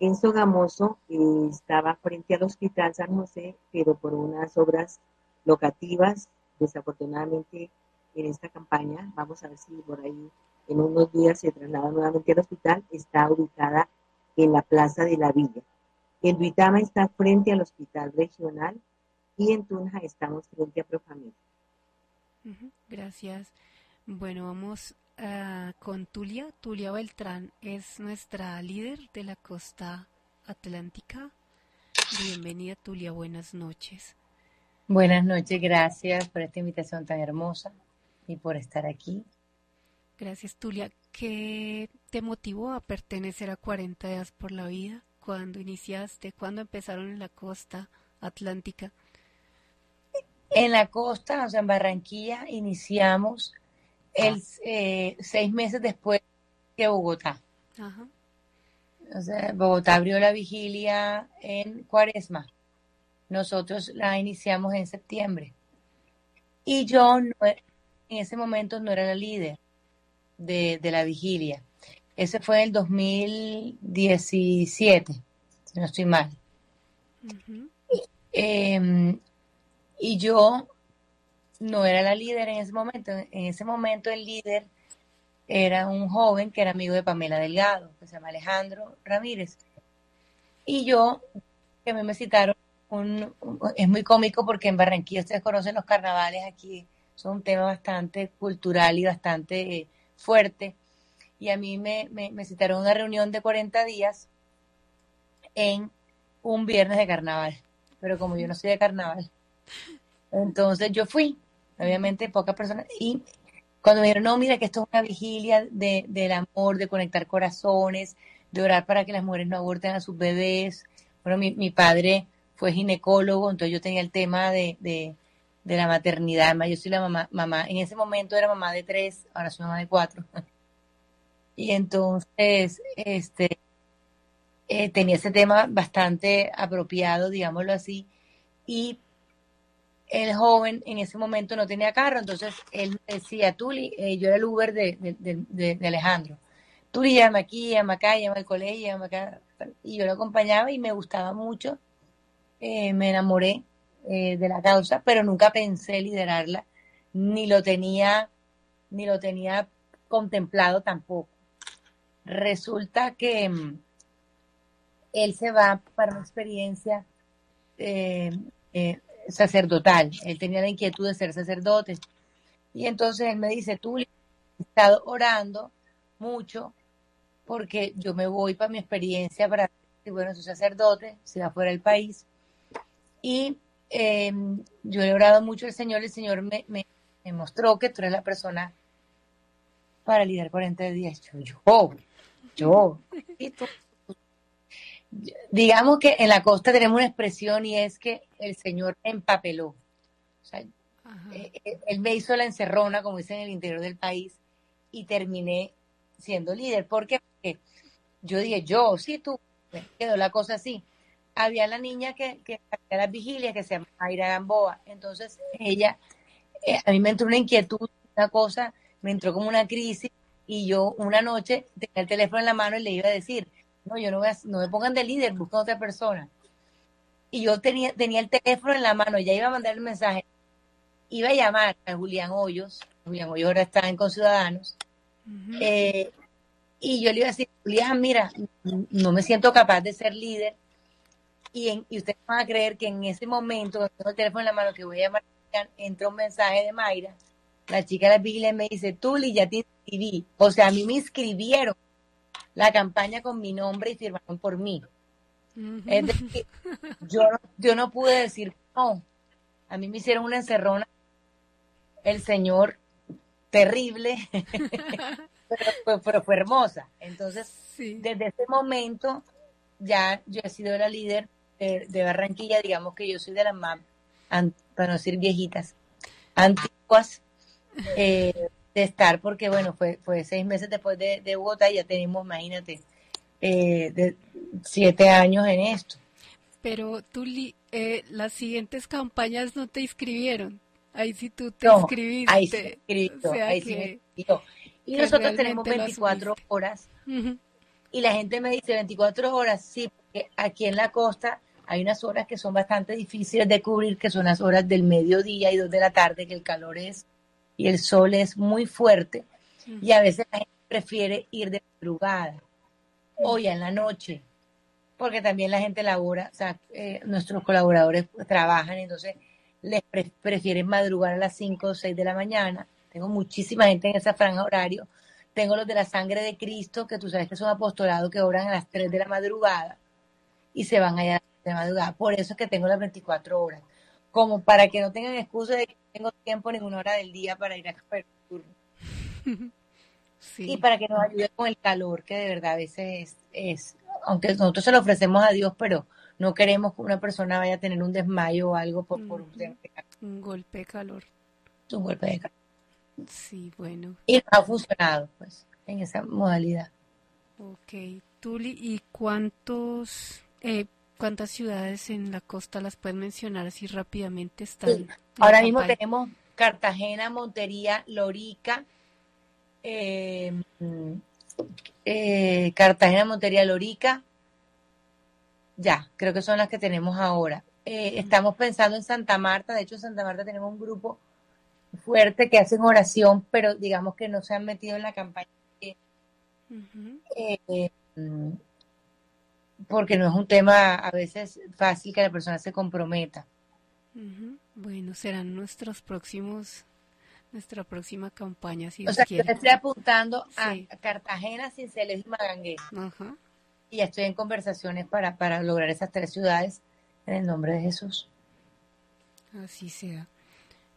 En Sogamoso estaba frente al Hospital San José, pero por unas obras locativas, desafortunadamente en esta campaña, vamos a ver si por ahí en unos días se traslada nuevamente al hospital, está ubicada en la Plaza de la Villa. En Duitama está frente al Hospital Regional y en Tunja estamos frente a Profamilia. Gracias. Bueno, vamos Ah, con Tulia. Tulia Beltrán es nuestra líder de la costa atlántica. Bienvenida Tulia, buenas noches. Buenas noches, gracias por esta invitación tan hermosa y por estar aquí. Gracias Tulia. ¿Qué te motivó a pertenecer a 40 días por la vida? ¿Cuándo iniciaste? ¿Cuándo empezaron en la costa atlántica? En la costa, o sea, en Barranquilla, iniciamos el, eh, seis meses después que Bogotá. O sea, Bogotá abrió la vigilia en Cuaresma. Nosotros la iniciamos en septiembre. Y yo en ese momento no era la líder de, la vigilia. Ese fue el 2017, si no estoy mal. Em, y yo no era la líder en ese momento. En ese momento el líder era un joven que era amigo de Pamela Delgado, que se llama Alejandro Ramírez. Y yo, que a mí me citaron, un, es muy cómico porque en Barranquilla ustedes conocen los carnavales, aquí son un tema bastante cultural y bastante eh, fuerte. Y a mí me, me, me citaron una reunión de 40 días en un viernes de carnaval. Pero como yo no soy de carnaval, entonces yo fui obviamente pocas personas. Y cuando me dijeron, no, mira que esto es una vigilia del amor, de conectar corazones, de orar para que las mujeres no aborten a sus bebés, bueno, mi, mi padre fue ginecólogo, entonces yo tenía el tema de, de, de la maternidad. Yo soy la mamá, mamá, en ese momento era mamá de tres, ahora soy mamá de cuatro. [laughs] Y entonces, este, eh, tenía ese tema bastante apropiado, digámoslo así, y el joven en ese momento no tenía carro, entonces él decía, Tuli, eh, yo era el Uber de, Alejandro, Tuli llama aquí, llama acá, llama al colegio, llama acá, y yo lo acompañaba y me gustaba mucho, eh, me enamoré de la causa, pero nunca pensé liderarla, ni lo tenía, ni lo tenía contemplado tampoco. Resulta que mm, él se va para una experiencia eh, eh, sacerdotal. Él tenía la inquietud de ser sacerdote. Y entonces él me dice, tú he estado orando mucho porque yo me voy para mi experiencia para, bueno, soy sacerdote, se va fuera del país. Y em, yo he orado mucho al Señor, el Señor me, me, mostró que tú eres la persona para liderar 40 días. Yo, yo, yo, [laughs] y tú, digamos que en la costa tenemos una expresión y es que el Señor empapeló. O sea, eh, eh, él me hizo la encerrona, como dicen en el interior del país, y terminé siendo líder. ¿Por qué? Porque yo dije, yo, sí, tú, quedó la cosa así. Había la niña que, que hacía las vigilias, que se llama Aira Gamboa. Entonces, ella, eh, a mí me entró una inquietud, una cosa, me entró como una crisis, y yo una noche tenía el teléfono en la mano y le iba a decir, no, yo no voy a, no me pongan de líder, busca otra persona. Y yo tenía, tenía el teléfono en la mano, ya iba a mandar el mensaje. Iba a llamar a Julián Hoyos, Julián Hoyos ahora está en Conciudadanos, eh, y yo le iba a decir, Julián, mira, no me siento capaz de ser líder. Y, y ustedes van a creer que en ese momento, cuando tengo el teléfono en la mano, que voy a llamar, entra un mensaje de Mayra, la chica de la Biblia me dice, Tuli, ya te inscribí. O sea, a mí me inscribieron la campaña con mi nombre y firmaron por mí. Es decir, yo, yo no pude decir no. A mí me hicieron una encerrona. El Señor, terrible, [laughs] pero, fue, hermosa. Entonces, desde ese momento, ya yo he sido la líder de, Barranquilla. Digamos que yo soy de las más, para no decir viejitas, antiguas. Eh, de estar, porque bueno, fue, fue seis meses después de, de Bogotá y ya tenemos, imagínate, eh, de siete años en esto. Pero tú, eh, las siguientes campañas no te inscribieron. Ahí sí tú te inscribiste. Ahí sí, ahí sí Y nosotros tenemos 24 horas. Y la gente me dice 24 horas, sí, porque aquí en la costa hay unas horas que son bastante difíciles de cubrir, que son las horas del mediodía y dos de la tarde, que el calor es y el sol es muy fuerte y a veces la gente prefiere ir de madrugada o ya en la noche, porque también la gente labora, o sea, eh, nuestros colaboradores trabajan, entonces les prefieren madrugar a las 5 o 6 de la mañana. Tengo muchísima gente en esa franja horario. Tengo los de la sangre de Cristo, que tú sabes que son apostolados que oran a las 3 de la madrugada y se van allá de madrugada. Por eso es que tengo las 24 horas como para que no tengan excusa de que no tengo tiempo ninguna hora del día para ir a coger turno. [laughs] Y para que nos ayude con el calor, que de verdad a veces es, aunque nosotros se lo ofrecemos a Dios, pero no queremos que una persona vaya a tener un desmayo o algo por, un, un golpe de calor. Un golpe de calor. Sí, bueno. Y ha funcionado, pues, en esa modalidad. Ok. Tuli, ¿y cuántos eh, ¿Cuántas ciudades en la costa las pueden mencionar así rápidamente? Están Ahora mismo tenemos Cartagena, Montería, Lorica, eh, eh, Cartagena, Montería, Lorica. Ya, creo que son las que tenemos ahora. Eh, estamos pensando en Santa Marta, de hecho en Santa Marta tenemos un grupo fuerte que hacen oración, pero digamos que no se han metido en la campaña porque no es un tema a veces fácil que la persona se comprometa. Bueno, serán nuestros próximos, nuestra próxima campaña. Si o sea, yo estoy apuntando a Cartagena, Cinceles y Magangué. Y estoy en conversaciones para, para lograr esas tres ciudades en el nombre de Jesús. Así sea.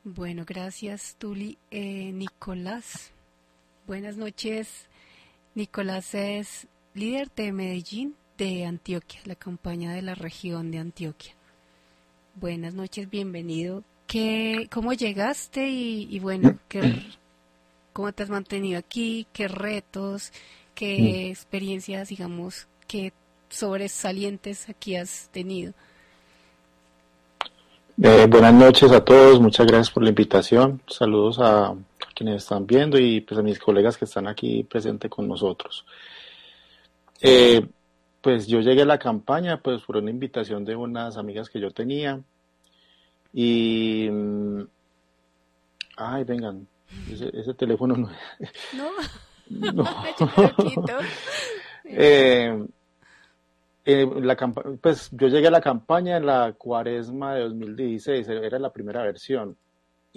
Bueno, gracias, Tuli. Eh, Nicolás, buenas noches. Nicolás es líder de Medellín de Antioquia, la campaña de la región de Antioquia. Buenas noches, bienvenido. ¿Qué, ¿Cómo llegaste y, bueno, qué, cómo te has mantenido aquí? ¿Qué retos, qué mm. experiencias, digamos, qué sobresalientes aquí has tenido? Eh, buenas noches a todos, muchas gracias por la invitación. Saludos a, quienes están viendo y pues a mis colegas que están aquí presentes con nosotros. Eh, pues yo llegué a la campaña pues por una invitación de unas amigas que yo tenía y mm, ay vengan ese, teléfono no no, [laughs] no. [laughs] [laughs] eh, eh, la pues yo llegué a la campaña en la cuaresma de 2016, era la primera versión,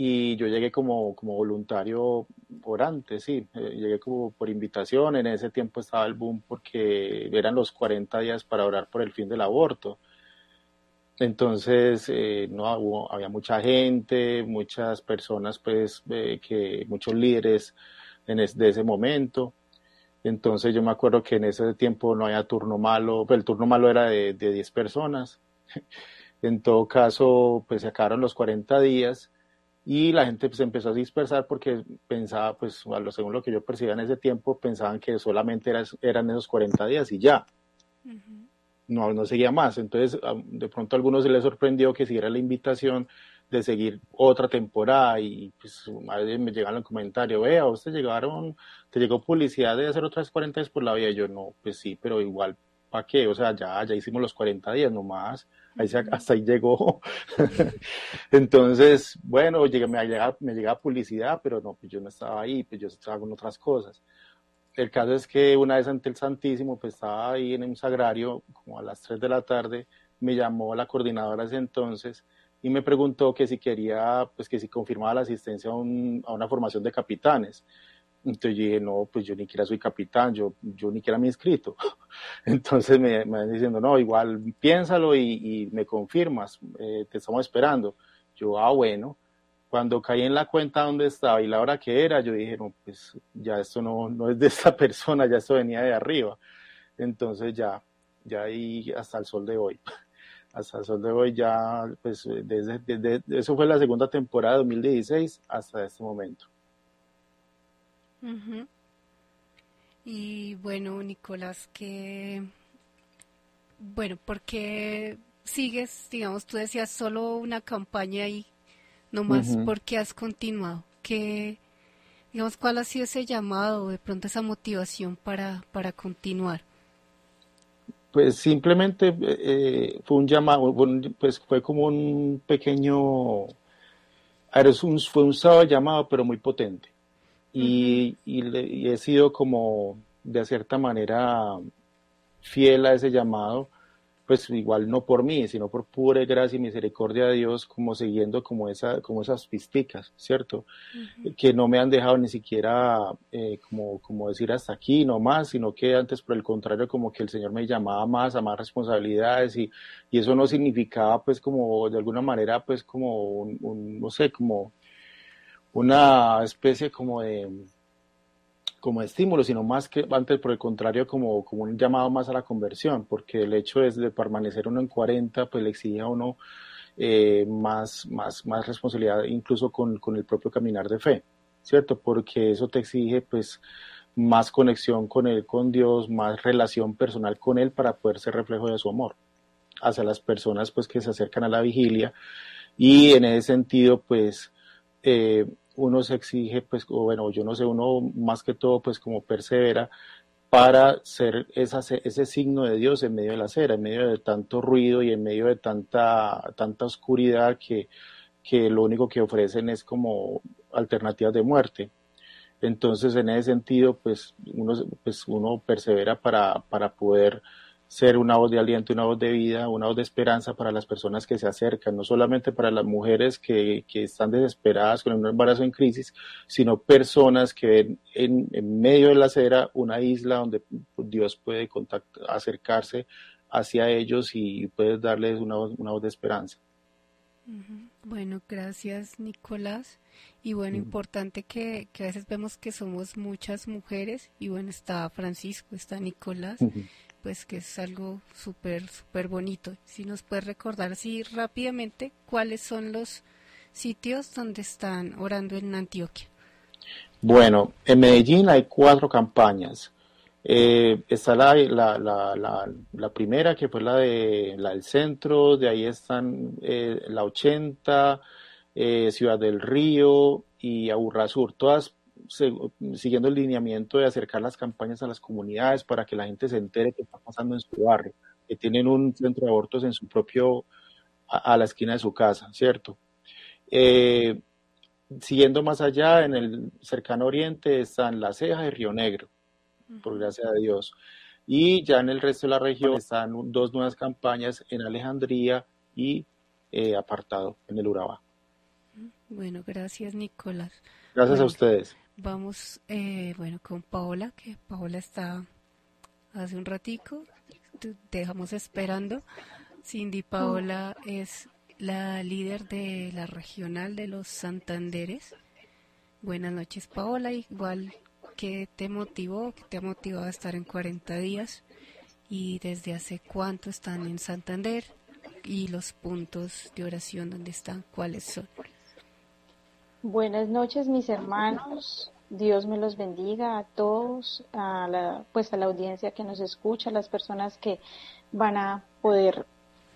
y yo llegué como, como voluntario orante, sí, eh, llegué como por invitación, en ese tiempo estaba el boom porque eran los 40 días para orar por el fin del aborto. Entonces, eh, no hubo, había mucha gente, muchas personas, pues, que muchos líderes en de ese momento. Entonces yo me acuerdo que en ese tiempo no había turno malo, pues el turno malo era de, de 10 personas. [laughs] En todo caso, pues se acabaron los 40 días y la gente pues empezó a dispersar porque pensaba, pues según lo que yo percibía en ese tiempo, pensaban que solamente eran esos 40 días y ya. No, no seguía más. Entonces, de pronto a algunos se les sorprendió que siguiera la invitación de seguir otra temporada y pues me llegan los comentarios, vea, usted llegaron, te llegó publicidad de hacer otras 40 días por la vida, y yo no, pues sí, pero igual, ¿para qué? O sea, ya, ya hicimos los 40 días nomás, ahí [laughs] hasta ahí llegó. [laughs] Entonces, bueno, llegué, me, llegaba, me llegaba publicidad, pero no, pues yo no estaba ahí, pues yo estaba con otras cosas. El caso es que una vez ante el Santísimo, pues estaba ahí en un sagrario, como a las 3 de la tarde, me llamó la coordinadora ese entonces, y me preguntó que si quería, pues que si confirmaba la asistencia a, una formación de capitanes. Entonces yo dije, no, pues yo ni siquiera soy capitán, yo, yo ni siquiera me he inscrito. [laughs] Entonces me, me van diciendo, no, igual piénsalo y, me confirmas, eh, te estamos esperando. Yo, ah, bueno. Cuando caí en la cuenta donde estaba y la hora que era, yo dije, no, pues ya esto no, no es de esta [laughs] persona, ya esto venía de arriba. Entonces ya, ya ahí hasta el sol de hoy [laughs] hasta el sol de hoy ya, pues desde, eso fue la segunda temporada de 2016 hasta este momento. Y bueno, Nicolás, que, bueno, ¿por qué sigues, digamos, tú decías solo una campaña y no más, ¿por qué has continuado? ¿Qué, digamos, cuál ha sido ese llamado, de pronto esa motivación para, para continuar? Pues simplemente eh, fue un llamado, pues fue como un pequeño, un, fue un sábado llamado, pero muy potente. Y, y, he sido como, de cierta manera, fiel a ese llamado pues igual no por mí, sino por pura gracia y misericordia de Dios, como siguiendo como, esa, como esas pisticas, ¿cierto? Que no me han dejado ni siquiera eh, como, como decir hasta aquí, no más, sino que antes por el contrario, como que el Señor me llamaba más a más responsabilidades y, y eso no significaba pues como de alguna manera pues como un no sé, como una especie como de como estímulo, sino más que antes, por el contrario, como, como un llamado más a la conversión, porque el hecho es de permanecer uno en 40, pues le exige a uno eh, más, más, más responsabilidad, incluso con, con, el propio caminar de fe, ¿cierto? Porque eso te exige, pues, más conexión con Él, con Dios, más relación personal con Él para poder ser reflejo de su amor hacia las personas, pues, que se acercan a la vigilia. Y en ese sentido, pues, eh, uno se exige, pues, o bueno, yo no sé, uno más que todo, pues, como persevera para ser esa, ese signo de Dios en medio de la acera, en medio de tanto ruido y en medio de tanta, tanta oscuridad que, que lo único que ofrecen es como alternativas de muerte. Entonces, en ese sentido, pues uno, pues uno persevera para, para poder ser una voz de aliento, una voz de vida, una voz de esperanza para las personas que se acercan, no solamente para las mujeres que, que están desesperadas con un embarazo en crisis, sino personas que ven en, medio de la acera una isla donde Dios puede acercarse hacia ellos y puede darles una voz, una voz de esperanza. Bueno, gracias Nicolás. Y bueno, mm. importante que, que, a veces vemos que somos muchas mujeres y bueno, está Francisco, está Nicolás, pues que es algo súper, súper bonito. Si nos puedes recordar así rápidamente cuáles son los sitios donde están orando en Antioquia. Bueno, en Medellín hay cuatro campañas. Eh, está la, la, la, primera, que fue la, de, la del centro, de ahí están eh, la 80, eh, Ciudad del Río y Aburra Sur, siguiendo el lineamiento de acercar las campañas a las comunidades para que la gente se entere qué está pasando en su barrio, que tienen un centro de abortos en su propio, a, la esquina de su casa, ¿cierto? siguiendo más allá, en el cercano oriente están La Ceja y Río Negro por gracia de Dios. Y ya en el resto de la región están dos nuevas campañas en Alejandría y eh, apartado en el Urabá. Bueno, gracias Nicolás. Gracias a ustedes. Vamos, eh, bueno, con Paola, que Paola está hace un ratico, dejamos esperando. Cindy Paola es la líder de la regional de los Santanderes. Buenas noches, Paola. Igual ¿Qué te motivó? ¿Qué te ha motivado a estar en 40 días? ¿Y desde hace cuánto están en Santander? ¿Y los puntos de oración donde están? ¿Cuáles son? Buenas noches, mis hermanos. Dios me los bendiga a todos, a la, pues a la audiencia que nos escucha, a las personas que van a poder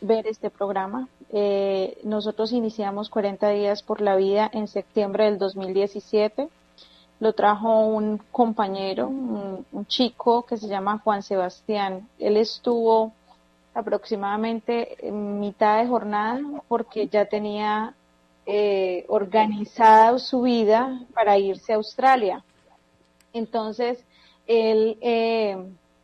ver este programa. Eh, nosotros iniciamos 40 días por la vida en septiembre del 2017 lo trajo un compañero, un, chico que se llama Juan Sebastián. Él estuvo aproximadamente en mitad de jornada porque ya tenía eh, organizada su vida para irse a Australia. Entonces, él eh,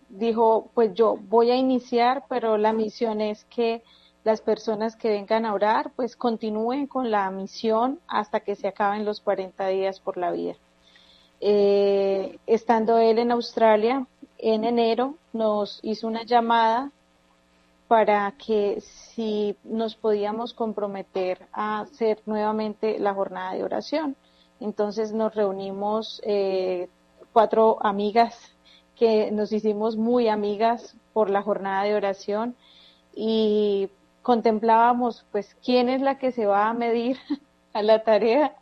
dijo, pues yo voy a iniciar, pero la misión es que las personas que vengan a orar, pues continúen con la misión hasta que se acaben los 40 días por la vida. Eh, estando él en Australia, en enero nos hizo una llamada para que si nos podíamos comprometer a hacer nuevamente la jornada de oración. Entonces nos reunimos eh, cuatro amigas que nos hicimos muy amigas por la jornada de oración y contemplábamos pues quién es la que se va a medir [laughs] a la tarea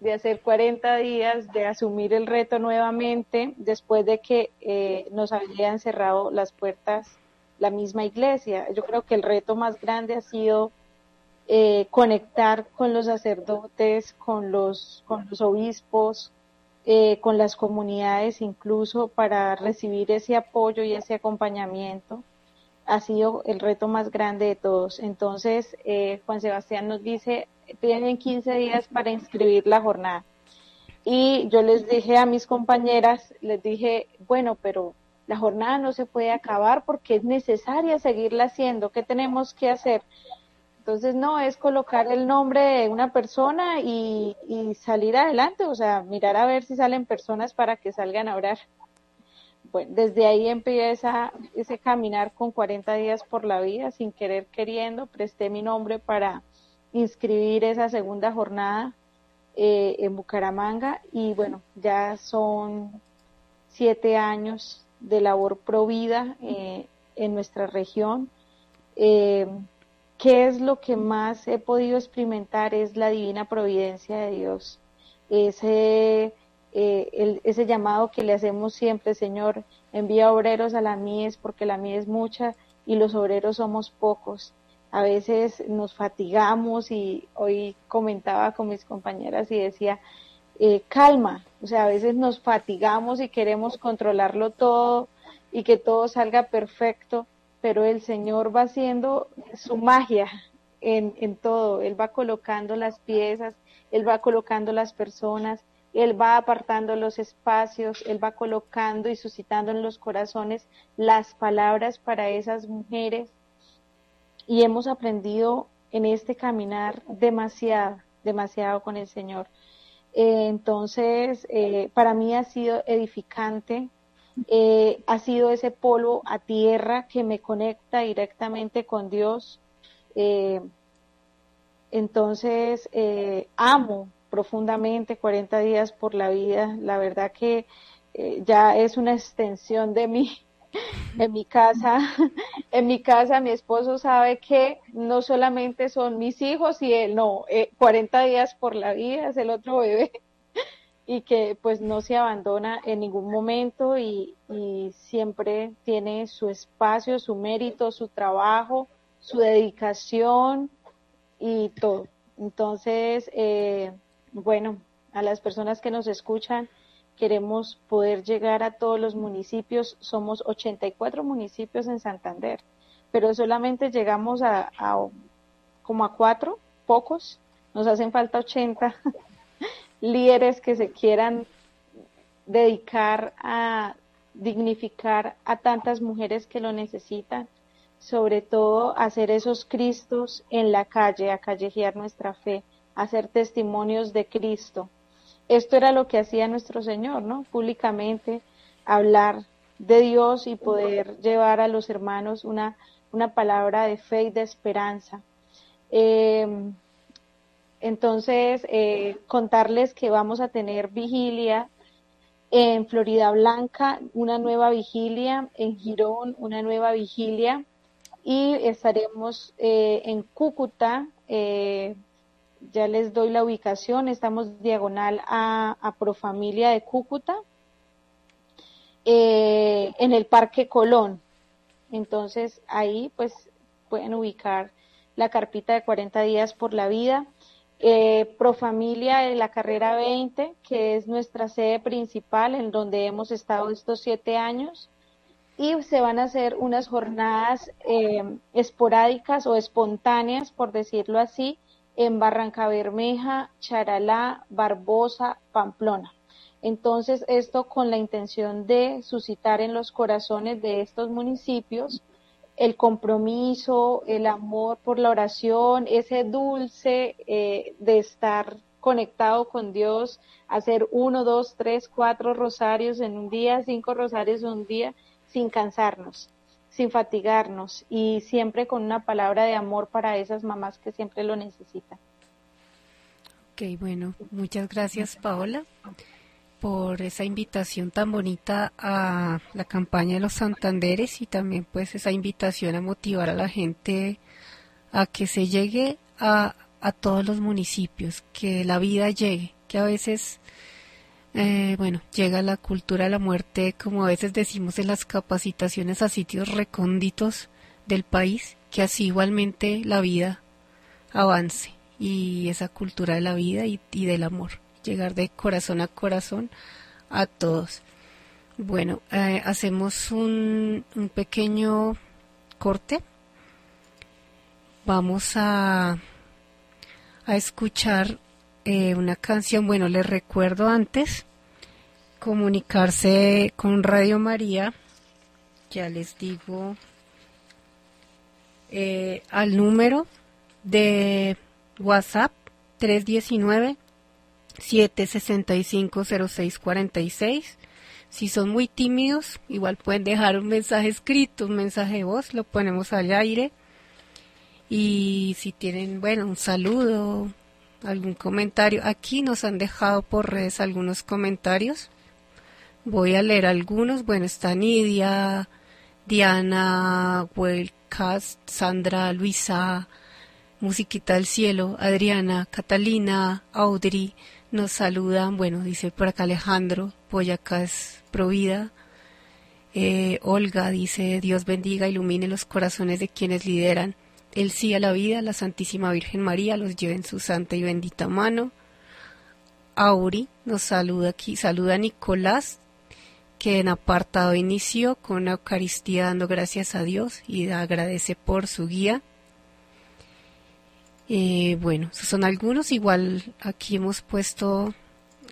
de hacer 40 días, de asumir el reto nuevamente después de que eh, nos habían cerrado las puertas la misma iglesia. Yo creo que el reto más grande ha sido eh, conectar con los sacerdotes, con los, con los obispos, eh, con las comunidades incluso para recibir ese apoyo y ese acompañamiento. Ha sido el reto más grande de todos. Entonces, Juan Sebastián nos dice, tienen 15 días para inscribir la jornada. Y yo les dije a mis compañeras, les dije, bueno, pero la jornada no se puede acabar porque es necesaria seguirla haciendo. ¿Qué tenemos que hacer? Entonces, no, es colocar el nombre de una persona y, salir adelante, o sea, mirar a ver si salen personas para que salgan a orar. Bueno, desde ahí empieza ese caminar con 40 días por la vida, sin querer queriendo, presté mi nombre para inscribir esa segunda jornada eh, en Bucaramanga y bueno, ya son siete años de labor provida eh, en nuestra región. Eh, ¿Qué es lo que más he podido experimentar? Es la divina providencia de Dios. Ese, ese llamado que le hacemos siempre, Señor, envía obreros a la mies porque la mies es mucha y los obreros somos pocos a veces nos fatigamos y hoy comentaba con mis compañeras y decía, eh, calma, o sea, a veces nos fatigamos y queremos controlarlo todo y que todo salga perfecto, pero el Señor va haciendo su magia en, en todo, Él va colocando las piezas, Él va colocando las personas, Él va apartando los espacios, Él va colocando y suscitando en los corazones las palabras para esas mujeres. Y hemos aprendido en este caminar demasiado, demasiado con el Señor. Eh, entonces, eh, para mí ha sido edificante, eh, ha sido ese polvo a tierra que me conecta directamente con Dios. Entonces, eh, amo profundamente 40 días por la vida. La verdad que ya es una extensión de mí. En mi casa, [laughs] en mi casa mi esposo sabe que no solamente son mis hijos y él, no, 40 días por la vida es el otro bebé [laughs] y que pues no se abandona en ningún momento y, siempre tiene su espacio, su mérito, su trabajo, su dedicación y todo. Entonces, eh, bueno, a las personas que nos escuchan, queremos poder llegar a todos los municipios. Somos 84 municipios en Santander, pero solamente llegamos a, como a cuatro, pocos. Nos hacen falta 80 [laughs] líderes que se quieran dedicar a dignificar a tantas mujeres que lo necesitan, sobre todo hacer esos Cristos en la calle, a callejear nuestra fe, hacer testimonios de Cristo. Esto era lo que hacía nuestro Señor, ¿no? Públicamente hablar de Dios y poder llevar a los hermanos una, una palabra de fe y de esperanza. Eh, entonces, eh, contarles que vamos a tener vigilia en Florida Blanca, una nueva vigilia, en Girón, una nueva vigilia, y estaremos eh, en Cúcuta, eh, ya les doy la ubicación, estamos diagonal a, a Profamilia de Cúcuta, en el Parque Colón. Entonces, ahí pues pueden ubicar la carpita de 40 días por la vida eh, Profamilia de la carrera 20, que es nuestra sede principal en donde hemos estado estos siete años. Y se van a hacer unas jornadas eh, esporádicas o espontáneas, por decirlo así, en Barranca Bermeja, Charalá, Barbosa, Pamplona. Entonces, esto con la intención de suscitar en los corazones de estos municipios el compromiso, el amor por la oración, ese dulce eh, de estar conectado con Dios, hacer uno, dos, tres, cuatro rosarios en un día, cinco rosarios en un día, sin cansarnos, sin fatigarnos y siempre con una palabra de amor para esas mamás que siempre lo necesitan. Ok, bueno, muchas gracias Paola por esa invitación tan bonita a la campaña de los Santanderes y también pues esa invitación a motivar a la gente a que se llegue a, a todos los municipios, que la vida llegue, que a veces, eh, bueno, llega la cultura de la muerte, como a veces decimos en las capacitaciones a sitios recónditos del país, que así igualmente la vida avance y esa cultura de la vida y del amor llegar de corazón a corazón a todos. Bueno, eh, hacemos un, un, pequeño corte. Vamos a, a escuchar eh, una canción. Bueno, les recuerdo antes comunicarse con Radio María. Ya les digo eh, al número de WhatsApp 319 7650646. Si son muy tímidos, igual pueden dejar un mensaje escrito, un mensaje de voz, lo ponemos al aire. Y si tienen, bueno, un saludo, algún comentario, aquí nos han dejado por redes algunos comentarios. Voy a leer algunos. Bueno, está Nidia, Diana, Wellcast, Sandra, Luisa, Musiquita del Cielo, Adriana, Catalina, Audrey, nos saludan, bueno, dice por acá Alejandro, Boyacá es Provida. Eh, Olga dice, Dios bendiga, ilumine los corazones de quienes lideran el sí a la vida, la Santísima Virgen María los lleve en su santa y bendita mano. Auri nos saluda aquí, saluda a Nicolás, que en apartado inició con la Eucaristía dando gracias a Dios y agradece por su guía. Eh, bueno, son algunos. Igual aquí hemos puesto,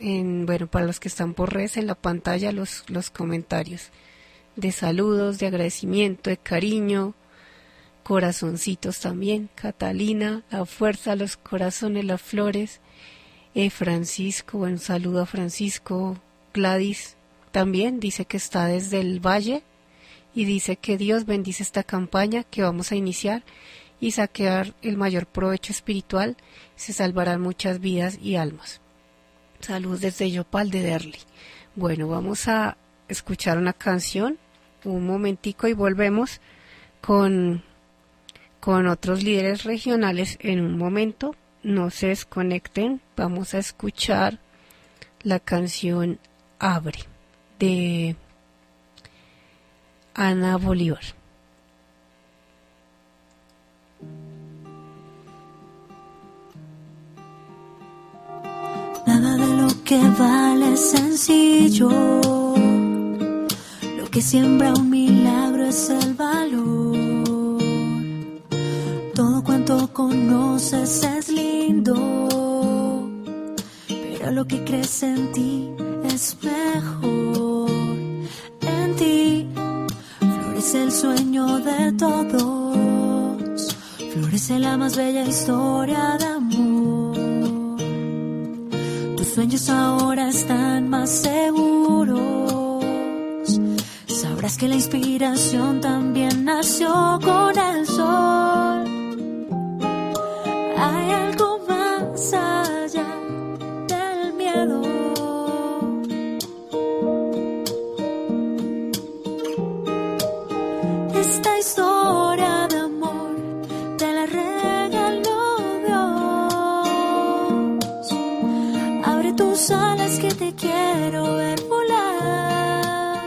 en, bueno, para los que están por redes en la pantalla los, los comentarios de saludos, de agradecimiento, de cariño, corazoncitos también. Catalina, la fuerza, los corazones, las flores. Eh, Francisco, un saludo a Francisco. Gladys también dice que está desde el valle y dice que Dios bendice esta campaña que vamos a iniciar y saquear el mayor provecho espiritual, se salvarán muchas vidas y almas. Salud desde Yopal de Derli. Bueno, vamos a escuchar una canción, un momentico y volvemos con, con otros líderes regionales en un momento. No se desconecten, vamos a escuchar la canción Abre de Ana Bolívar. Nada de lo que vale es sencillo. Lo que siembra un milagro es el valor. Cuanto conoces es lindo. Pero lo que crees en ti es mejor. En ti florece el sueño de todos. Florece la más bella historia de amor sueños ahora están más seguros. Sabrás que la inspiración también nació con el sol. Esta historia de amor te la regaló Dios. Abre tus alas que te quiero ver volar.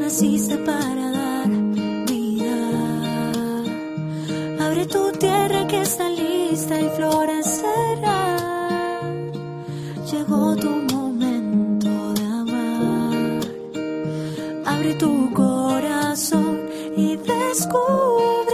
Naciste para dar vida. Abre tu tierra que está lista y florecerá. Llegó tu momento de amar. Abre tu corazón y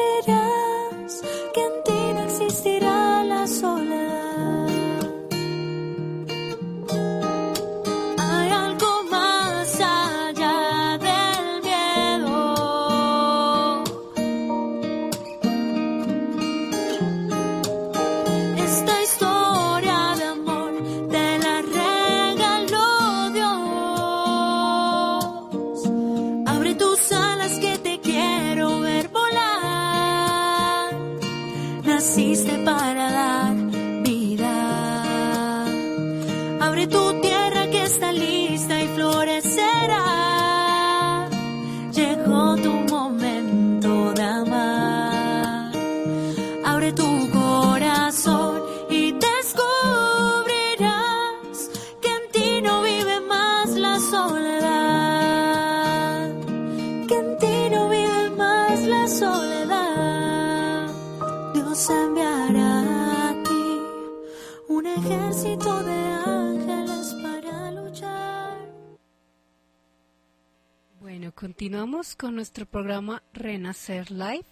continuamos con nuestro programa Renacer Live.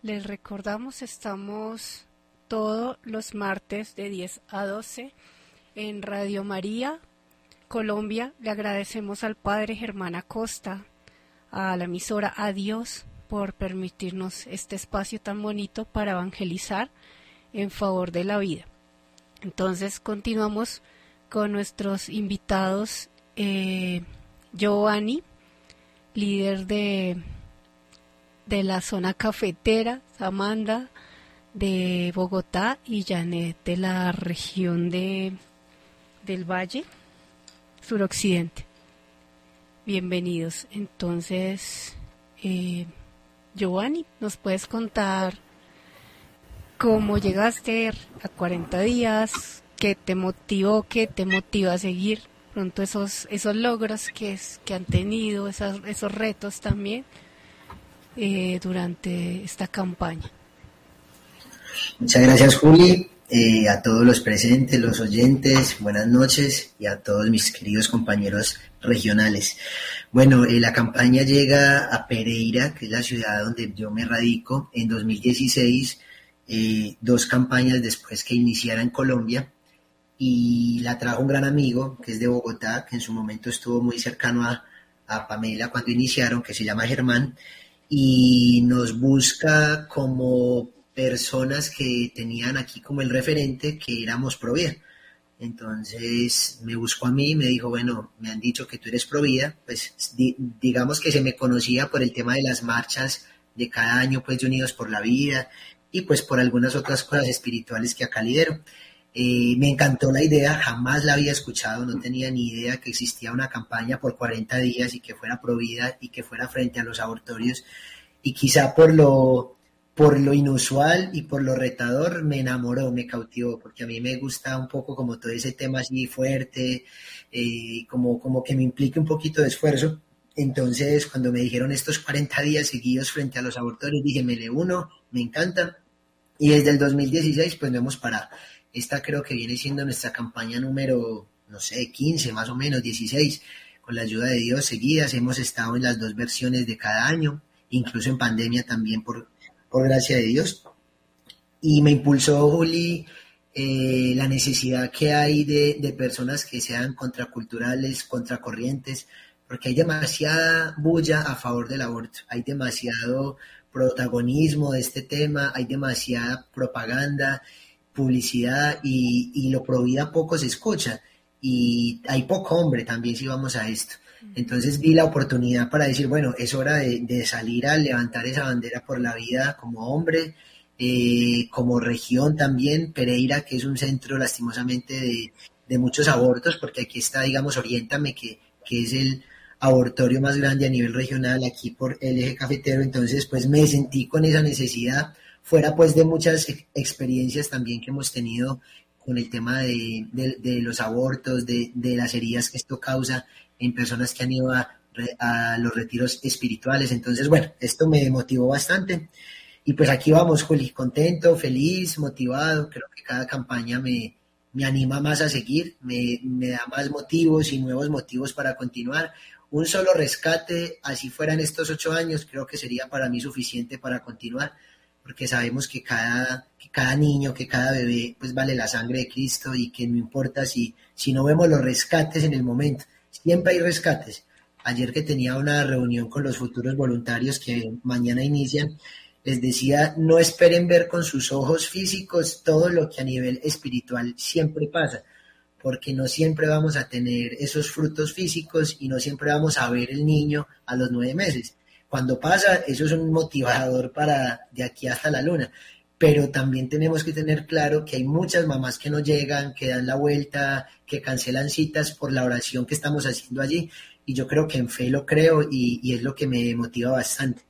Les recordamos, estamos todos los martes de 10 a 12 en Radio María, Colombia. Le agradecemos al Padre Germán Acosta, a la emisora Adiós, por permitirnos este espacio tan bonito para evangelizar en favor de la vida. Entonces, continuamos con nuestros invitados. Eh, Giovanni, líder de, de la zona cafetera, Amanda de Bogotá y Janet de la región de, del Valle suroccidente. Bienvenidos. Entonces, eh, Giovanni, ¿nos puedes contar cómo llegaste a 40 días? ¿Qué te motivó? ¿Qué te motiva a seguir? Pronto esos, esos logros que, es, que han tenido, esos, esos retos también eh, durante esta campaña. Muchas gracias, Juli. Eh, a todos los presentes, los oyentes, buenas noches y a todos mis queridos compañeros regionales. Bueno, eh, la campaña llega a Pereira, que es la ciudad donde yo me radico, en 2016, eh, dos campañas después que iniciara en Colombia, y la trajo un gran amigo, que es de Bogotá, que en su momento estuvo muy cercano a, a Pamela cuando iniciaron, que se llama Germán, y nos busca como personas que tenían aquí como el referente que éramos Provida. Entonces me buscó a mí y me dijo, bueno, me han dicho que tú eres Provida, pues di- digamos que se me conocía por el tema de las marchas de cada año pues de Unidos por la Vida y pues por algunas otras cosas espirituales que acá lidero. Eh, me encantó la idea, jamás la había escuchado, no tenía ni idea que existía una campaña por 40 días y que fuera provida y que fuera frente a los abortorios. Y quizá por lo, por lo inusual y por lo retador me enamoró, me cautivó, porque a mí me gusta un poco como todo ese tema así fuerte, eh, como, como que me implique un poquito de esfuerzo. Entonces, cuando me dijeron estos 40 días seguidos frente a los abortorios, dije, me le uno, me encanta. Y desde el 2016, pues no hemos parado. Esta creo que viene siendo nuestra campaña número, no sé, 15 más o menos, 16. Con la ayuda de Dios seguidas hemos estado en las dos versiones de cada año, incluso en pandemia también por, por gracia de Dios. Y me impulsó, Juli, eh, la necesidad que hay de, de personas que sean contraculturales, contracorrientes, porque hay demasiada bulla a favor del aborto, hay demasiado protagonismo de este tema, hay demasiada propaganda publicidad y, lo pro vida poco se escucha. Y hay poco hombre también si vamos a esto. Entonces vi la oportunidad para decir, bueno, es hora de, salir a levantar esa bandera por la vida como hombre, eh, como región también, Pereira, que es un centro lastimosamente de, de muchos abortos, porque aquí está, digamos, Oriéntame, que, que es el abortorio más grande a nivel regional aquí por el eje cafetero, entonces pues me sentí con esa necesidad fuera pues de muchas experiencias también que hemos tenido con el tema de, los abortos, de, las heridas que esto causa en personas que han ido a, los retiros espirituales. Entonces, bueno, esto me motivó bastante. Y pues aquí vamos, Juli, contento, feliz, motivado. Creo que cada campaña me, me anima más a seguir, me, me, da más motivos y nuevos motivos para continuar. Un solo rescate, así fueran estos ocho años, creo que sería para mí suficiente para continuar porque sabemos que cada, cada niño, que cada bebé, pues vale la sangre de Cristo y que no importa si, si no vemos los rescates en el momento, siempre hay rescates. Ayer que tenía una reunión con los futuros voluntarios que mañana inician, les decía, no esperen ver con sus ojos físicos todo lo que a nivel espiritual siempre pasa, porque no siempre vamos a tener esos frutos físicos y no siempre vamos a ver el niño a los nueve meses. Cuando pasa, eso es un motivador para de aquí hasta la luna. Pero también tenemos que tener claro que hay muchas mamás que no llegan, que dan la vuelta, que cancelan citas por la oración que estamos haciendo allí. Y yo creo que en fe lo creo y, es lo que me motiva bastante.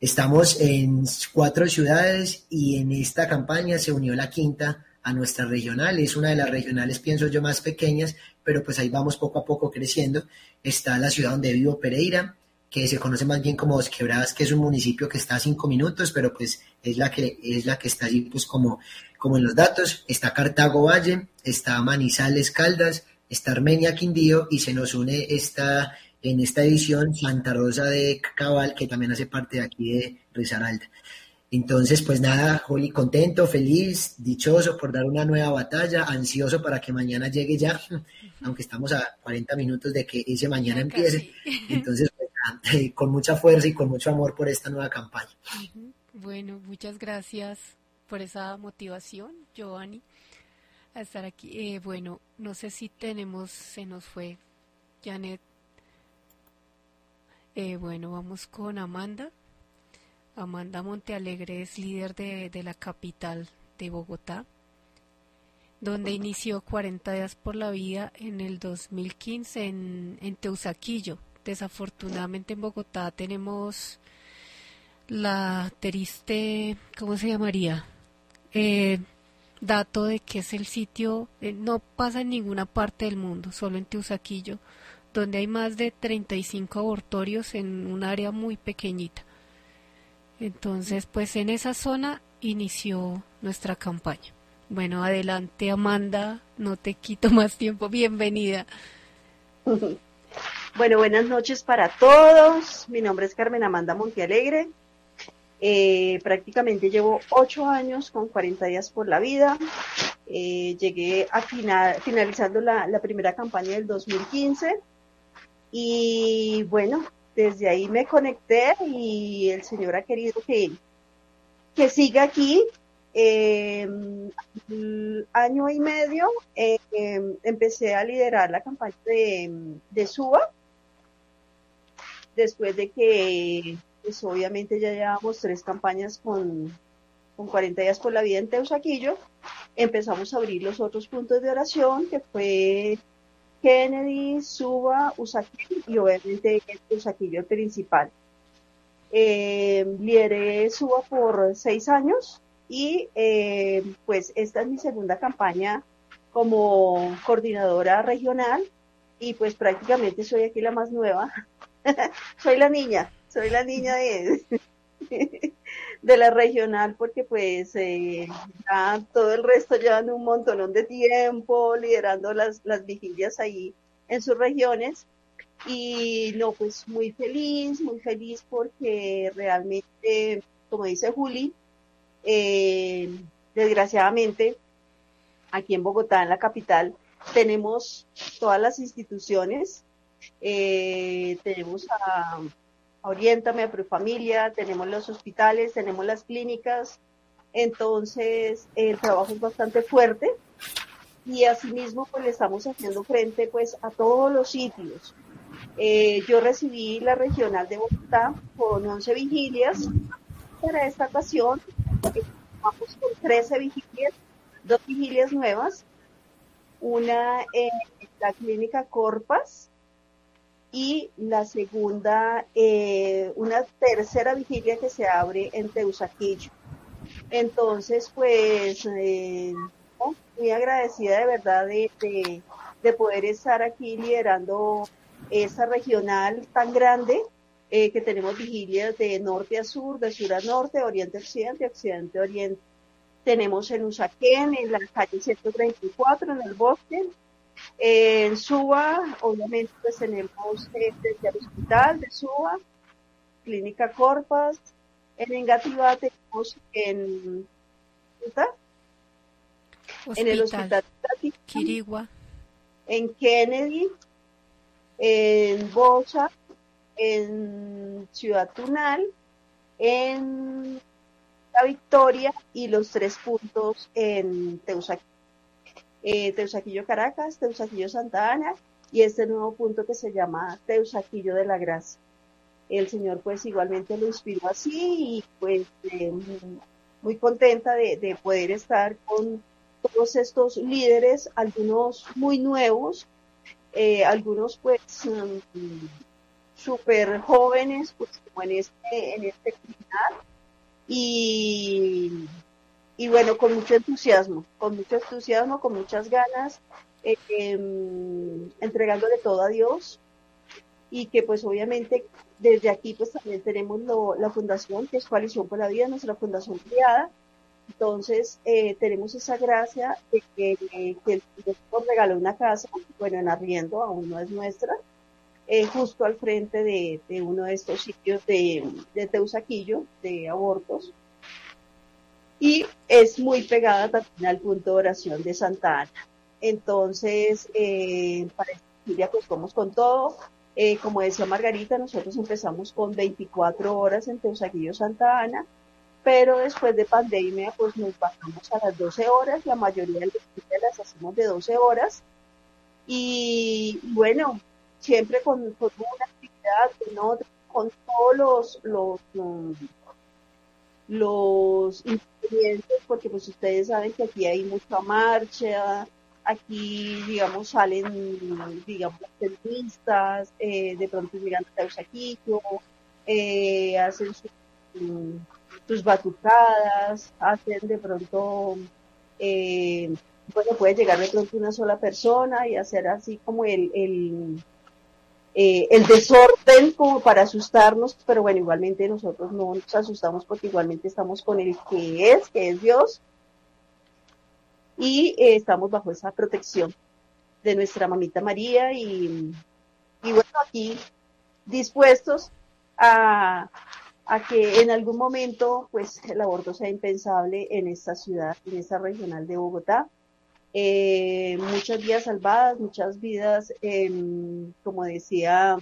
Estamos en cuatro ciudades y en esta campaña se unió la quinta a nuestra regional. Es una de las regionales, pienso yo, más pequeñas, pero pues ahí vamos poco a poco creciendo. Está la ciudad donde vivo, Pereira, que se conoce más bien como Dos Quebradas, que es un municipio que está a cinco minutos, pero pues es la que, es la que está allí pues como, como en los datos. Está Cartago Valle, está Manizales Caldas, está Armenia Quindío y se nos une esta, en esta edición Santa Rosa de Cabal, que también hace parte de aquí de Risaralda. Entonces, pues nada, Joli, contento, feliz, dichoso por dar una nueva batalla, ansioso para que mañana llegue ya, [laughs] aunque estamos a 40 minutos de que ese mañana empiece. [laughs] Entonces, [laughs] con mucha fuerza y con mucho amor por esta nueva campaña. Bueno, muchas gracias por esa motivación, Giovanni, a estar aquí. Eh, bueno, no sé si tenemos, se nos fue Janet. Eh, bueno, vamos con Amanda. Amanda Montealegre es líder de, de la capital de Bogotá, donde inició 40 días por la vida en el 2015 en, en Teusaquillo, desafortunadamente en Bogotá tenemos la triste, ¿cómo se llamaría? Eh, dato de que es el sitio, eh, no pasa en ninguna parte del mundo, solo en Teusaquillo, donde hay más de 35 abortorios en un área muy pequeñita. Entonces, pues en esa zona inició nuestra campaña. Bueno, adelante Amanda, no te quito [laughs] más tiempo, bienvenida. [laughs] Bueno, buenas noches para todos. Mi nombre es Carmen Amanda Montealegre. Eh, prácticamente llevo ocho años con 40 días por la vida. Eh, llegué a final, finalizando la, primera campaña del 2015. Y bueno, desde ahí me conecté y el Señor ha querido que, que siga aquí. Eh, año y medio empecé a liderar la campaña de, de SUBA después de que pues obviamente ya llevamos tres campañas con, con 40 días por la vida en Teusaquillo. Empezamos a abrir los otros puntos de oración, que fue Kennedy, Suba, Usaquillo y obviamente Usaquillo el principal. Eh, lideré Suba por seis años y eh, pues esta es mi segunda campaña como coordinadora regional y pues prácticamente soy aquí la más nueva. [laughs] soy la niña, soy la niña de, [laughs] de la regional porque pues eh, todo el resto llevan un montón de tiempo liderando las, las vigilias ahí en sus regiones. Y no pues muy feliz, muy feliz porque realmente, como dice Juli, eh, desgraciadamente aquí en Bogotá, en la capital, tenemos todas las instituciones, eh, tenemos a, Oriéntame, a Profamilia, tenemos los hospitales, tenemos las clínicas, entonces el trabajo es bastante fuerte. Y asimismo pues le estamos haciendo frente pues a todos los sitios. Eh, yo recibí la regional de Bogotá con 11 vigilias. Para esta ocasión, vamos con 13 vigilias, dos vigilias nuevas. Una en la clínica Corpas y la segunda, eh, una tercera vigilia que se abre en Teusaquillo. Entonces, pues, eh, muy agradecida de verdad de, de, poder estar aquí liderando esa regional tan grande eh, que tenemos vigilias de norte a sur, de sur a norte, oriente a occidente, occidente a oriente tenemos en Usaquén, en la calle 134, en el bosque. En Suba, obviamente, pues tenemos desde el hospital de Suba, Clínica Corpas. En Engativá tenemos en, en el hospital Quirigua. En Kennedy, en Bosa, en Ciudad Tunal, en la victoria y los tres puntos en Teusaquillo. Eh, Teusaquillo Caracas, Teusaquillo Santa Ana y este nuevo punto que se llama Teusaquillo de la Gracia. El Señor pues igualmente lo inspiró así y pues eh, muy contenta de, poder estar con todos estos líderes, algunos muy nuevos, eh, algunos pues mm, súper jóvenes, pues como en este, en este y, y bueno, con mucho entusiasmo, con mucho entusiasmo, con muchas ganas, eh, em, entregándole todo a Dios y que pues obviamente desde aquí pues también tenemos la fundación que es Coalición por la Vida, nuestra fundación criada. Entonces eh, tenemos esa gracia de que, que el nos regaló una casa, bueno, en arriendo, aún no es nuestra, eh, justo al frente de, uno de estos sitios de, de, Teusaquillo, de abortos. Y es muy pegada también al punto de oración de Santa Ana. Entonces, eh, para esta pues vamos con todo. Eh, como decía Margarita, nosotros empezamos con 24 horas en Teusaquillo Santa Ana, pero después de pandemia, pues nos bajamos a las 12 horas. La mayoría de las hacemos de 12 horas. Y bueno, siempre con, una actividad, ¿no? con todos los, los ingredientes, porque pues ustedes saben que aquí hay mucha marcha, aquí, digamos, salen, digamos, feministas, eh, de pronto llegan a Teusaquillo, eh, hacen sus batucadas, hacen de pronto, eh, bueno, puede llegar de pronto una sola persona y hacer así como el, el eh, el desorden como para asustarnos, pero bueno, igualmente nosotros no nos asustamos porque igualmente estamos con el que es, que es Dios, y eh, estamos bajo esa protección de nuestra mamita María y, y bueno, aquí dispuestos a, a que en algún momento pues el aborto sea impensable en esta ciudad, en esta regional de Bogotá eh, muchas vidas salvadas, muchas vidas, em, como decía,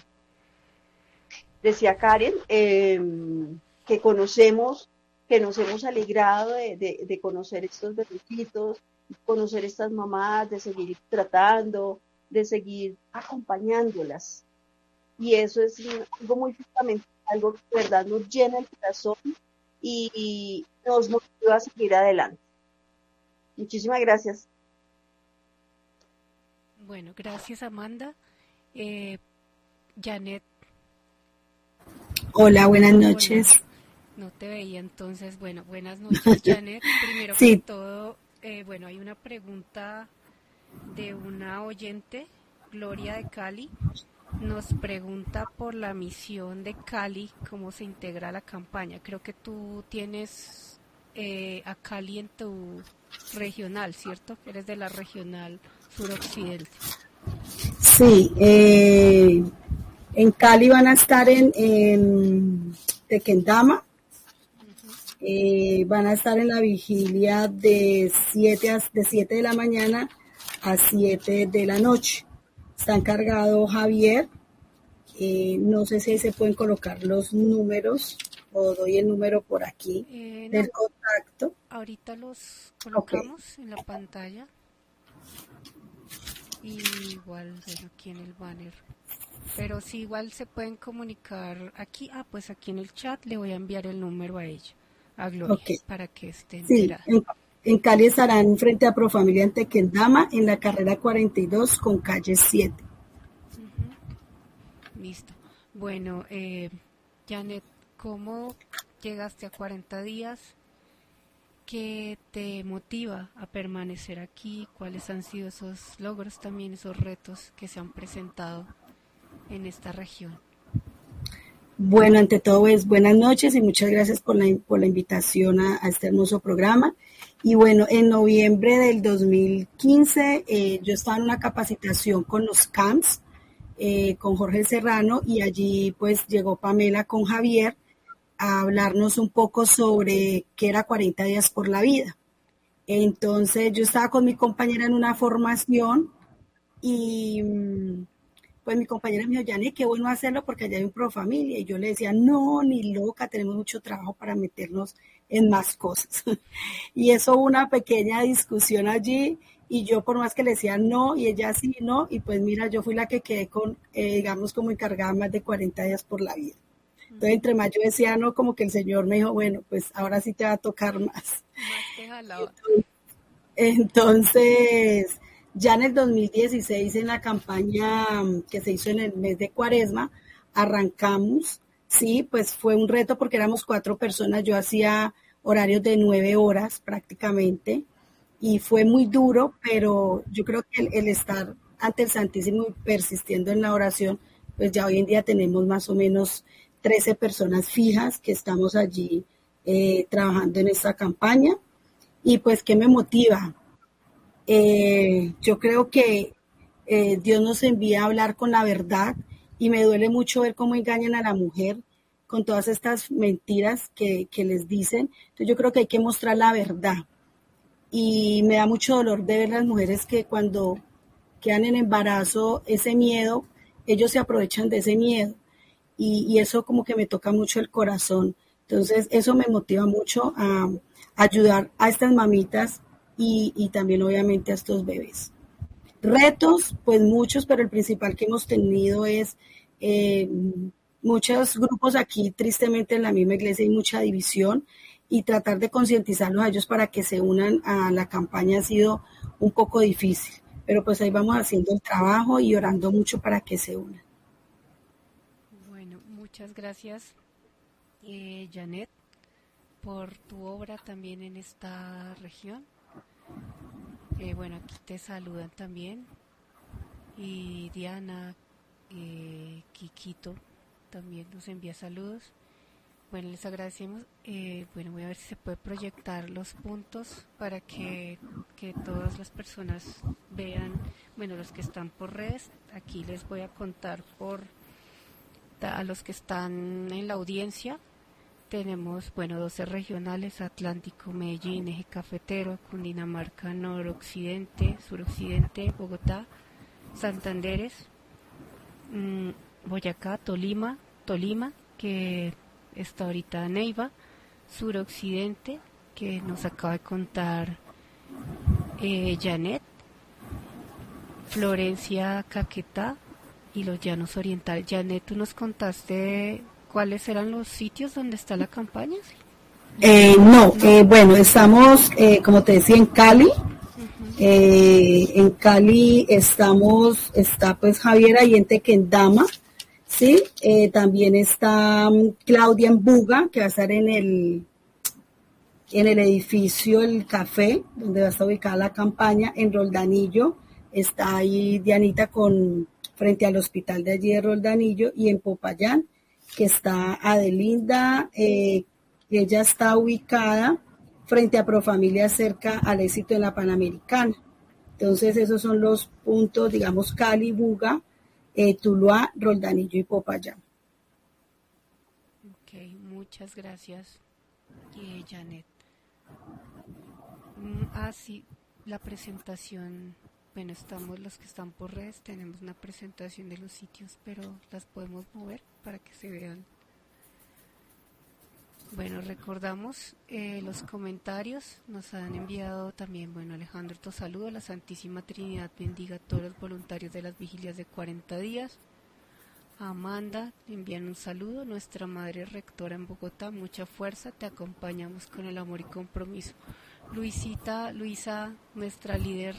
decía Karen, em, que conocemos, que nos hemos alegrado de, conocer estos bebecitos, conocer estas mamás, de seguir tratando, de seguir acompañándolas. y eso es algo muy fundamental, algo que de verdad nos llena el corazón y, nos motiva a seguir adelante. Muchísimas gracias. Bueno, gracias Amanda. Eh, Janet. Hola, buenas noches. No te veía entonces. Bueno, buenas noches [laughs] Janet. Primero que todo, eh, bueno, hay una pregunta de una oyente, Gloria de Cali. Nos pregunta por la misión de Cali, cómo se integra a la campaña. Creo que tú tienes eh, a Cali en tu regional, ¿cierto? Eres de la regional suroccidente. Sí, eh, en Cali van a estar en, en Tequendama, eh, van a estar en la vigilia de 7 de 7 de la mañana a 7 de la noche. Está encargado Javier. Eh, no sé si se pueden colocar los números o doy el número por aquí eh, del contacto. Ahorita los colocamos en la pantalla. Y igual, aquí en el banner. Pero si igual se pueden comunicar aquí, ah, pues aquí en el chat le voy a enviar el número a ella, a Gloria, para que estén sí, en Cali estarán frente a Profamilia en Tequendama, en la carrera 42 con calle 7. Listo. Bueno, eh, Janet, ¿cómo llegaste a 40 días? ¿Qué te motiva a permanecer aquí? ¿Cuáles han sido esos logros también, esos retos que se han presentado en esta región? Bueno, ante todo es buenas noches y muchas gracias por la, invitación a este hermoso programa. Y bueno, en noviembre del 2015 eh, yo estaba en una capacitación con los CAMPS, eh, con Jorge Serrano, y allí pues llegó Pamela con Javier a hablarnos un poco sobre qué era 40 días por la vida. Entonces yo estaba con mi compañera en una formación y mm, pues mi compañera me dijo, Janet, qué bueno hacerlo porque allá hay un familia. Y yo le decía, no, ni loca, tenemos mucho trabajo para meternos en más cosas. [laughs] y eso una pequeña discusión allí y yo por más que le decía no y ella sí, no, y pues mira, yo fui la que quedé con, eh, digamos, como encargada más de 40 días por la vida. Entonces, entre más yo decía no, como que el Señor me dijo, bueno, pues ahora sí te va a tocar más. Entonces, ya en el 2016, en la campaña que se hizo en el mes de Cuaresma, arrancamos, sí, pues fue un reto porque éramos cuatro personas, yo hacía horarios de nueve horas prácticamente, y fue muy duro, pero yo creo que el, estar ante el Santísimo y persistiendo en la oración, pues ya hoy en día tenemos más o menos 13 personas fijas que estamos allí eh, trabajando en esta campaña. Y pues, ¿qué me motiva? Eh, yo creo que eh, Dios nos envía a hablar con la verdad y me duele mucho ver cómo engañan a la mujer con todas estas mentiras que, les dicen. Entonces yo creo que hay que mostrar la verdad. Y me da mucho dolor de ver las mujeres que cuando quedan en embarazo, ese miedo, ellos se aprovechan de ese miedo. Y, eso como que me toca mucho el corazón. Entonces eso me motiva mucho a, ayudar a estas mamitas y, también obviamente a estos bebés. Retos, pues muchos, pero el principal que hemos tenido es eh, muchos grupos aquí, tristemente en la misma iglesia hay mucha división y tratar de concientizarlos a ellos para que se unan a la campaña ha sido un poco difícil, pero pues ahí vamos haciendo el trabajo y orando mucho para que se unan. Gracias, eh, Janet, por tu obra también en esta región. Eh, bueno, aquí te saludan también. Y Diana, eh, Kikito, también nos envía saludos. Bueno, les agradecemos. Eh, bueno, voy a ver si se puede proyectar los puntos para que, todas las personas vean, bueno, los que están por redes. Aquí les voy a contar por a los que están en la audiencia. Tenemos, bueno, 12 regionales, Atlántico, Medellín, Eje Cafetero, Cundinamarca, Noroccidente, Suroccidente, Bogotá, Santanderes, mmm, Boyacá, Tolima, Tolima, que está ahorita Neiva, suroccidente, que nos acaba de contar eh, Janet, Florencia Caquetá, y los llanos orientales. Janet, tú nos contaste cuáles eran los sitios donde está la campaña. Eh, no, eh, bueno, estamos, eh, como te decía, en Cali. en Cali estamos, está pues Javier ahí en Tequendama, ¿sí? también está mm, Claudia en Buga, que va a estar en el, en el edificio El Café, donde va a estar ubicada la campaña, en Roldanillo, está ahí Dianita con frente al hospital de allí de Roldanillo y en Popayán, que está Adelinda, eh, ella está ubicada frente a Profamilia cerca al éxito de la Panamericana. Entonces esos son los puntos, digamos, Cali, Buga, eh, Tuluá, Roldanillo y Popayán. Ok, muchas gracias, Janet. Mm, ah, la presentación bueno, estamos los que están por redes, tenemos una presentación de los sitios, pero las podemos mover para que se vean. Bueno, recordamos eh, los comentarios, nos han enviado también, bueno, Alejandro, tu saludo, la Santísima Trinidad bendiga a todos los voluntarios de las vigilias de 40 días. Amanda, envían un saludo, nuestra madre rectora en Bogotá, mucha fuerza, te acompañamos con el amor y compromiso. Luisita, Luisa, nuestra líder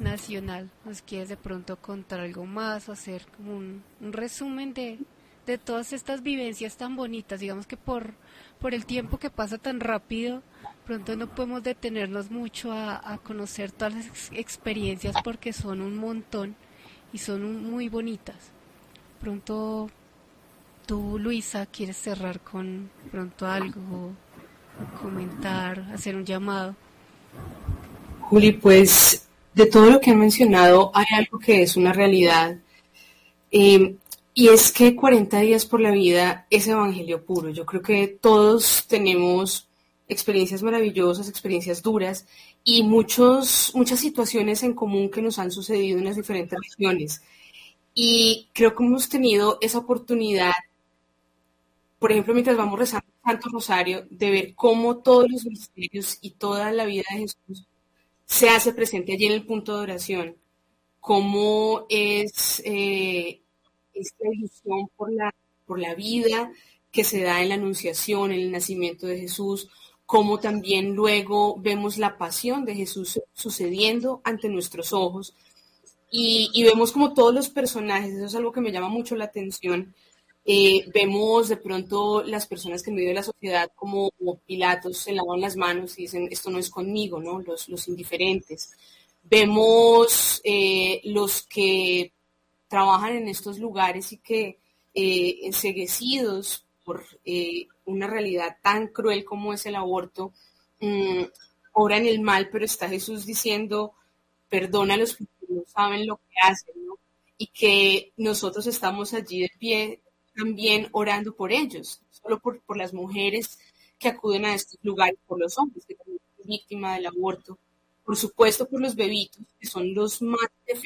nacional. ¿Nos quieres de pronto contar algo más o hacer como un, resumen de, de, todas estas vivencias tan bonitas? Digamos que por, por el tiempo que pasa tan rápido, pronto no podemos detenernos mucho a, conocer todas las experiencias porque son un montón y son muy bonitas. Pronto tú, Luisa, quieres cerrar con pronto algo, comentar, hacer un llamado. Juli, pues de todo lo que han mencionado, hay algo que es una realidad. Eh, y es que 40 días por la vida es evangelio puro. Yo creo que todos tenemos experiencias maravillosas, experiencias duras y muchos, muchas situaciones en común que nos han sucedido en las diferentes regiones. Y creo que hemos tenido esa oportunidad, por ejemplo, mientras vamos rezando el Santo Rosario, de ver cómo todos los misterios y toda la vida de Jesús se hace presente allí en el punto de oración, cómo es eh, esta ilusión por la, por la vida que se da en la anunciación, en el nacimiento de Jesús, cómo también luego vemos la pasión de Jesús sucediendo ante nuestros ojos. Y, y vemos como todos los personajes, eso es algo que me llama mucho la atención, eh, vemos de pronto las personas que en medio de la sociedad como, Pilatos se lavan las manos y dicen esto no es conmigo, ¿no? Los, los indiferentes. Vemos eh, los que trabajan en estos lugares y que eh, enseguecidos por eh, una realidad tan cruel como es el aborto, mm, oran el mal, pero está Jesús diciendo, perdona a los que no saben lo que hacen, ¿no? Y que nosotros estamos allí de pie también orando por ellos, solo por, por las mujeres que acuden a estos lugares, por los hombres que también son víctimas del aborto, por supuesto por los bebitos, que son los más que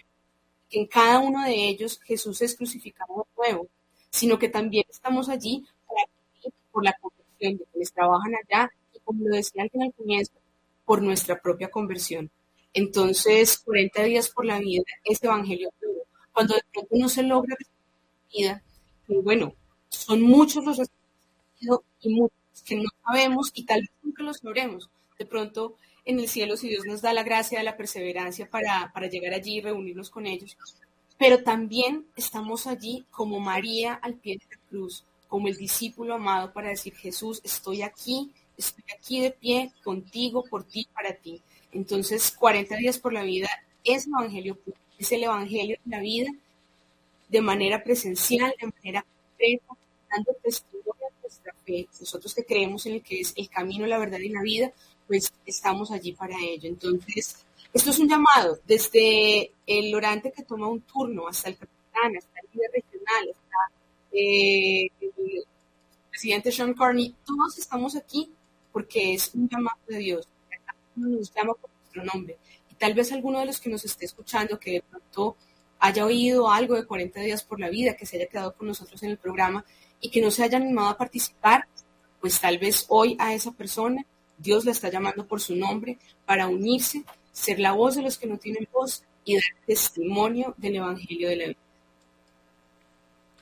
en cada uno de ellos Jesús es crucificado de nuevo, sino que también estamos allí por la conversión de quienes trabajan allá y como lo decía al comienzo, por nuestra propia conversión. Entonces, 40 días por la vida es evangelio. Cuando de pronto no se logra la vida, bueno, son muchos los que no sabemos y tal vez nunca los sabremos. De pronto, en el cielo, si Dios nos da la gracia, la perseverancia para, para llegar allí y reunirnos con ellos. Pero también estamos allí como María al pie de la cruz, como el discípulo amado para decir, Jesús, estoy aquí, estoy aquí de pie contigo, por ti, para ti. Entonces, 40 días por la vida es el Evangelio, es el Evangelio de la vida de manera presencial, de manera concreta, dando testimonio de nuestra fe. Nosotros que creemos en el que es el camino, la verdad y la vida, pues estamos allí para ello. Entonces, esto es un llamado desde el orante que toma un turno hasta el capitán, hasta el líder regional, hasta eh, el presidente Sean Carney, todos estamos aquí porque es un llamado de Dios. Nos llama por nuestro nombre. Y tal vez alguno de los que nos esté escuchando que de pronto haya oído algo de 40 días por la vida, que se haya quedado con nosotros en el programa y que no se haya animado a participar, pues tal vez hoy a esa persona Dios la está llamando por su nombre para unirse, ser la voz de los que no tienen voz y dar testimonio del Evangelio de la vida.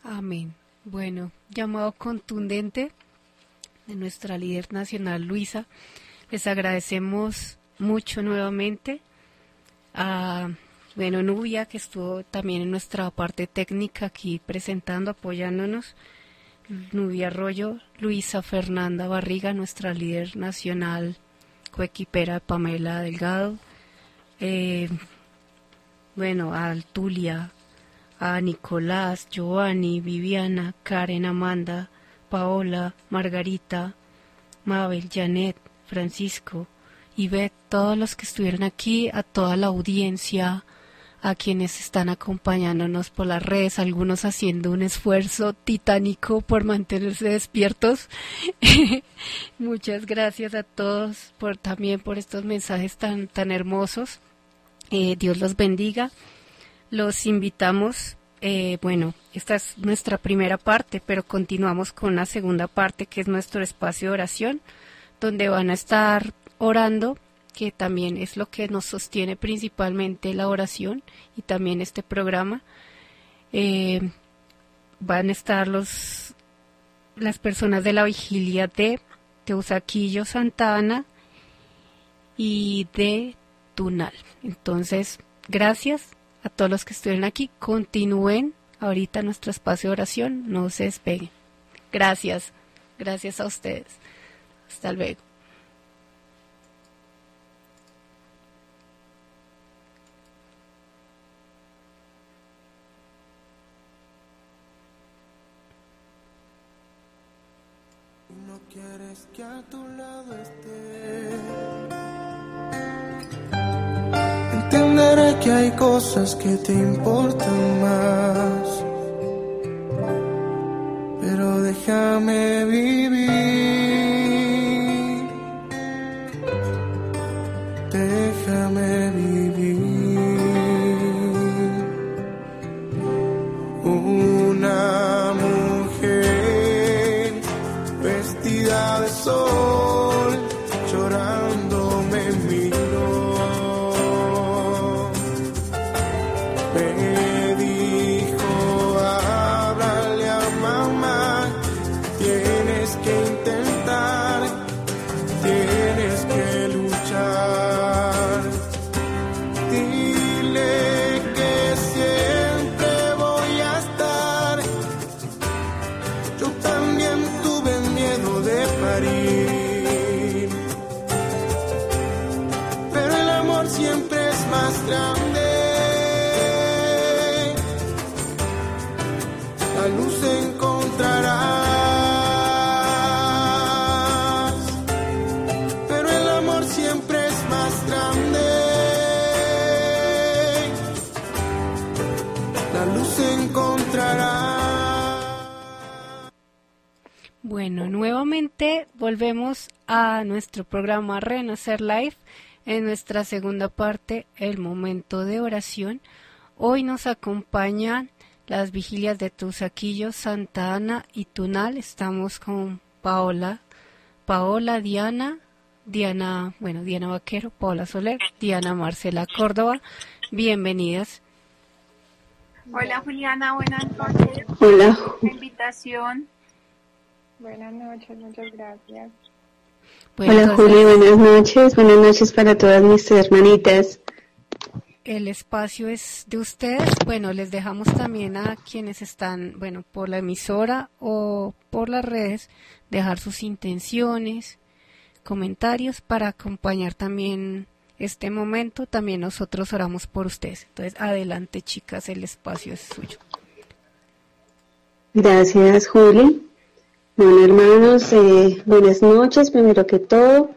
Amén. Bueno, llamado contundente de nuestra líder nacional Luisa, les agradecemos mucho nuevamente a bueno, Nubia, que estuvo también en nuestra parte técnica aquí presentando, apoyándonos. Nubia Arroyo, Luisa Fernanda Barriga, nuestra líder nacional, coequipera Pamela Delgado. Eh, bueno, a Altulia, a Nicolás, Giovanni, Viviana, Karen, Amanda, Paola, Margarita, Mabel, Janet, Francisco, Ivette, todos los que estuvieron aquí, a toda la audiencia, a quienes están acompañándonos por las redes, algunos haciendo un esfuerzo titánico por mantenerse despiertos. [laughs] Muchas gracias a todos por también por estos mensajes tan tan hermosos. Eh, Dios los bendiga. Los invitamos. Eh, bueno, esta es nuestra primera parte, pero continuamos con la segunda parte, que es nuestro espacio de oración, donde van a estar orando que también es lo que nos sostiene principalmente la oración y también este programa. Eh, van a estar los las personas de la vigilia de Teusaquillo Santana y de Tunal. Entonces, gracias a todos los que estuvieron aquí. Continúen ahorita nuestro espacio de oración, no se despeguen. Gracias, gracias a ustedes. Hasta luego. Que a tu lado esté. Entenderé que hay cosas que te importan más. Pero déjame vivir. Volvemos a nuestro programa Renacer Live en nuestra segunda parte, el momento de oración. Hoy nos acompañan las vigilias de Tusaquillo, Santa Ana y Tunal. Estamos con Paola, Paola, Diana, Diana, bueno, Diana Vaquero, Paola Soler, Diana Marcela Córdoba. Bienvenidas. Hola Juliana, buenas noches. Hola. invitación. Buenas noches, muchas gracias. Hola Juli, buenas noches. Buenas noches para todas mis hermanitas. El espacio es de ustedes. Bueno, les dejamos también a quienes están, bueno, por la emisora o por las redes, dejar sus intenciones, comentarios para acompañar también este momento. También nosotros oramos por ustedes. Entonces, adelante chicas, el espacio es suyo. Gracias, Juli. Bueno, hermanos, eh, buenas noches. Primero que todo,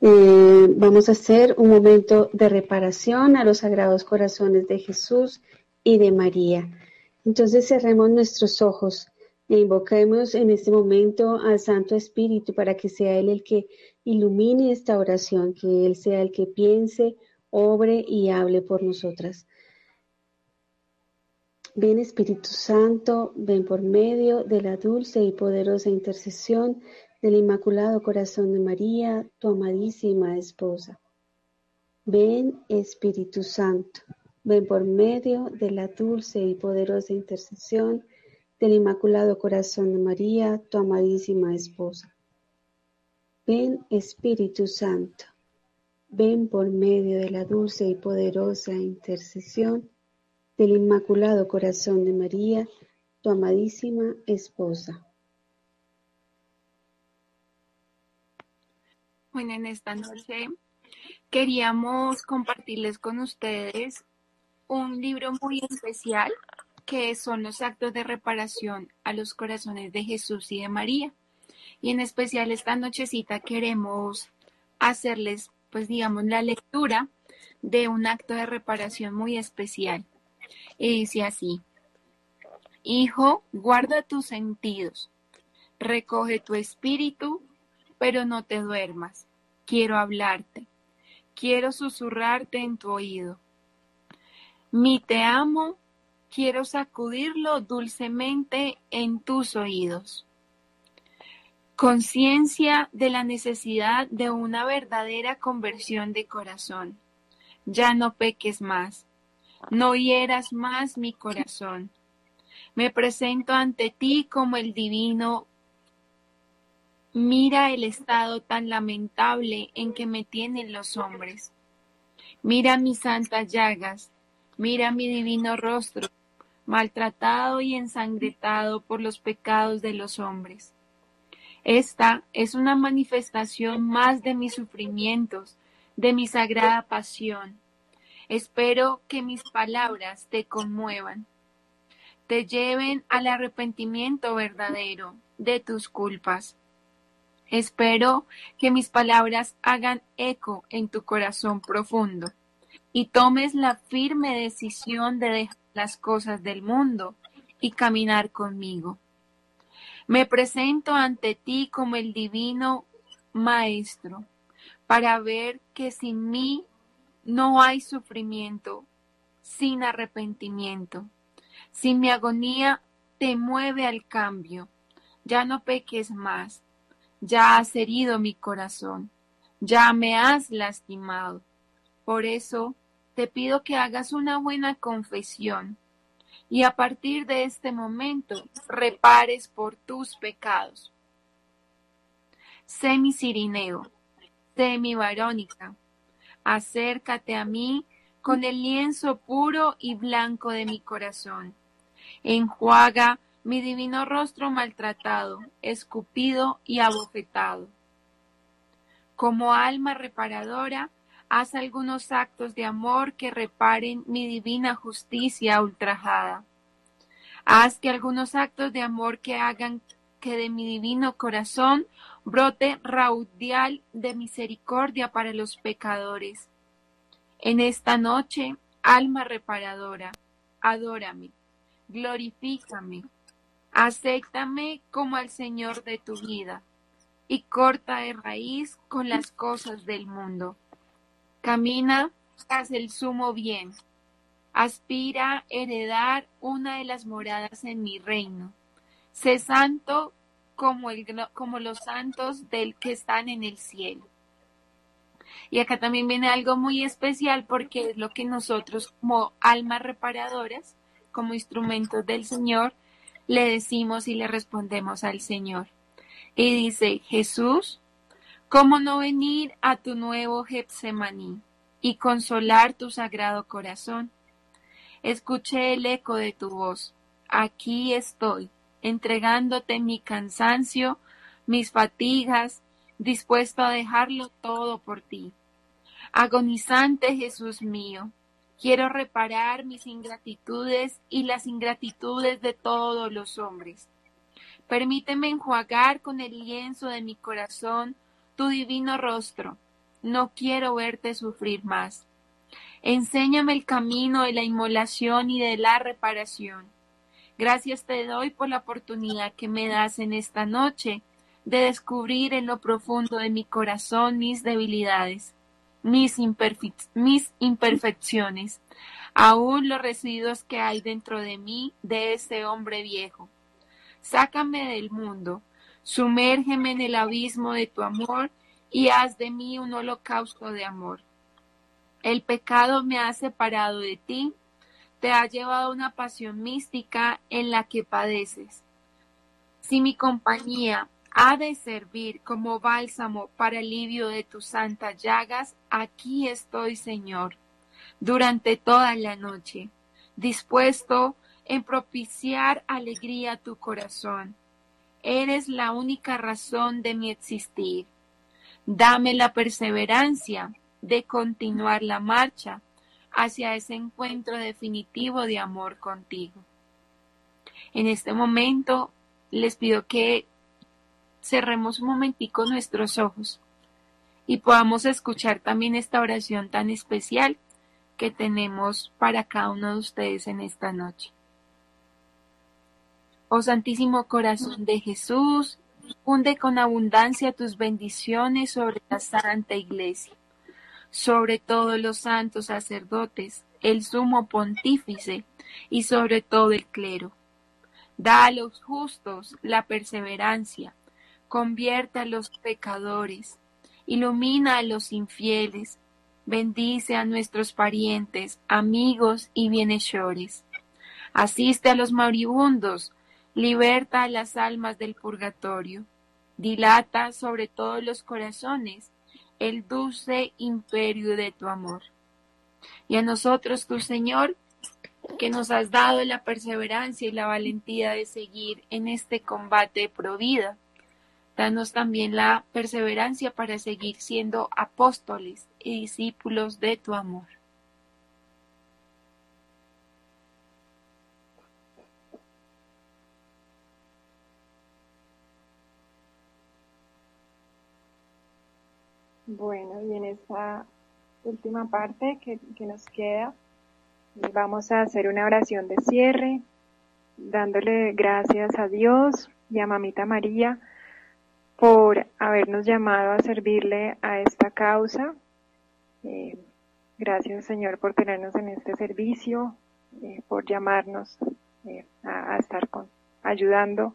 eh, vamos a hacer un momento de reparación a los sagrados corazones de Jesús y de María. Entonces cerremos nuestros ojos e invoquemos en este momento al Santo Espíritu para que sea Él el que ilumine esta oración, que Él sea el que piense, obre y hable por nosotras. Ven Espíritu Santo, ven por medio de la dulce y poderosa intercesión del Inmaculado Corazón de María, tu amadísima esposa. Ven Espíritu Santo, ven por medio de la dulce y poderosa intercesión del Inmaculado Corazón de María, tu amadísima esposa. Ven Espíritu Santo, ven por medio de la dulce y poderosa intercesión del Inmaculado Corazón de María, tu amadísima esposa. Bueno, en esta noche queríamos compartirles con ustedes un libro muy especial que son los actos de reparación a los corazones de Jesús y de María. Y en especial esta nochecita queremos hacerles, pues digamos, la lectura de un acto de reparación muy especial. Y dice así, Hijo, guarda tus sentidos, recoge tu espíritu, pero no te duermas. Quiero hablarte, quiero susurrarte en tu oído. Mi te amo quiero sacudirlo dulcemente en tus oídos. Conciencia de la necesidad de una verdadera conversión de corazón. Ya no peques más, no hieras más mi corazón. Me presento ante ti como el divino. Mira el estado tan lamentable en que me tienen los hombres. Mira mis santas llagas, mira mi divino rostro, maltratado y ensangretado por los pecados de los hombres. Esta es una manifestación más de mis sufrimientos, de mi sagrada pasión. Espero que mis palabras te conmuevan, te lleven al arrepentimiento verdadero de tus culpas. Espero que mis palabras hagan eco en tu corazón profundo y tomes la firme decisión de dejar las cosas del mundo y caminar conmigo. Me presento ante ti como el divino Maestro, para ver que sin mí no hay sufrimiento, sin arrepentimiento. Sin mi agonía te mueve al cambio. Ya no peques más. Ya has herido mi corazón. Ya me has lastimado. Por eso te pido que hagas una buena confesión y a partir de este momento repares por tus pecados. Sé mi Cirineo, sé mi Varónica, acércate a mí con el lienzo puro y blanco de mi corazón. Enjuaga mi divino rostro maltratado, escupido y abofetado. Como alma reparadora, haz algunos actos de amor que reparen mi divina justicia ultrajada. Haz que algunos actos de amor que hagan que de mi divino corazón brote raudial de misericordia para los pecadores. En esta noche, alma reparadora, adórame, glorifícame, acéptame como al Señor de tu vida y corta de raíz con las cosas del mundo. Camina hacia el sumo bien. Aspira heredar una de las moradas en mi reino. Sé santo como, el, como los santos del que están en el cielo. Y acá también viene algo muy especial porque es lo que nosotros como almas reparadoras, como instrumentos del Señor, le decimos y le respondemos al Señor. Y dice, Jesús, ¿Cómo no venir a tu nuevo Getsemaní y consolar tu sagrado corazón? Escuché el eco de tu voz. Aquí estoy, entregándote mi cansancio, mis fatigas, dispuesto a dejarlo todo por ti. Agonizante Jesús mío, quiero reparar mis ingratitudes y las ingratitudes de todos los hombres. Permíteme enjuagar con el lienzo de mi corazón tu divino rostro. No quiero verte sufrir más. Enséñame el camino de la inmolación y de la reparación. Gracias te doy por la oportunidad que me das en esta noche de descubrir en lo profundo de mi corazón mis debilidades, mis, mis imperfecciones, aún los residuos que hay dentro de mí de ese hombre viejo. Sácame del mundo, Sumérgeme en el abismo de tu amor y haz de mí un holocausto de amor. El pecado me ha separado de ti, te ha llevado una pasión mística en la que padeces. Si mi compañía ha de servir como bálsamo para alivio de tus santas llagas, aquí estoy, Señor, durante toda la noche, dispuesto en propiciar alegría a tu corazón. Eres la única razón de mi existir. Dame la perseverancia de continuar la marcha hacia ese encuentro definitivo de amor contigo. En este momento les pido que cerremos un momentico nuestros ojos y podamos escuchar también esta oración tan especial que tenemos para cada uno de ustedes en esta noche. Oh Santísimo Corazón de Jesús, funde con abundancia tus bendiciones sobre la Santa Iglesia, sobre todos los santos sacerdotes, el sumo pontífice y sobre todo el clero. Da a los justos la perseverancia, convierte a los pecadores, ilumina a los infieles, bendice a nuestros parientes, amigos y bienhechores. Asiste a los moribundos, liberta a las almas del purgatorio, dilata sobre todos los corazones el dulce imperio de tu amor. Y a nosotros, tu Señor, que nos has dado la perseverancia y la valentía de seguir en este combate pro vida Danos también la perseverancia para seguir siendo apóstoles y discípulos de tu amor. Bueno, y en esta última parte que, nos queda, vamos a hacer una oración de cierre, dándole gracias a Dios y a Mamita María por habernos llamado a servirle a esta causa. Eh, gracias Señor por tenernos en este servicio, eh, por llamarnos eh, a, a, estar con, ayudando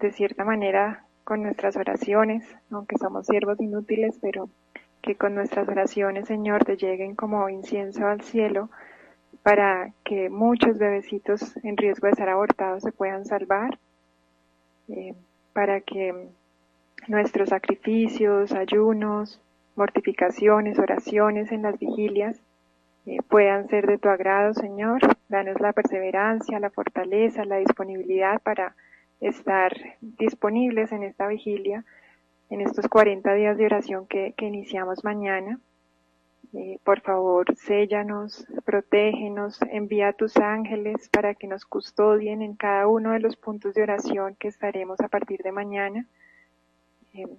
de cierta manera con nuestras oraciones, aunque somos siervos inútiles, pero que con nuestras oraciones Señor te lleguen como incienso al cielo para que muchos bebecitos en riesgo de ser abortados se puedan salvar, para que nuestros sacrificios, ayunos, mortificaciones, oraciones en las vigilias eh, puedan ser de tu agrado, Señor. Danos la perseverancia, la fortaleza, la disponibilidad para estar disponibles en esta vigilia, en estos 40 días de oración que, iniciamos mañana. Eh, por favor, séllanos, protégenos, envía a tus ángeles para que nos custodien en cada uno de los puntos de oración que estaremos a partir de mañana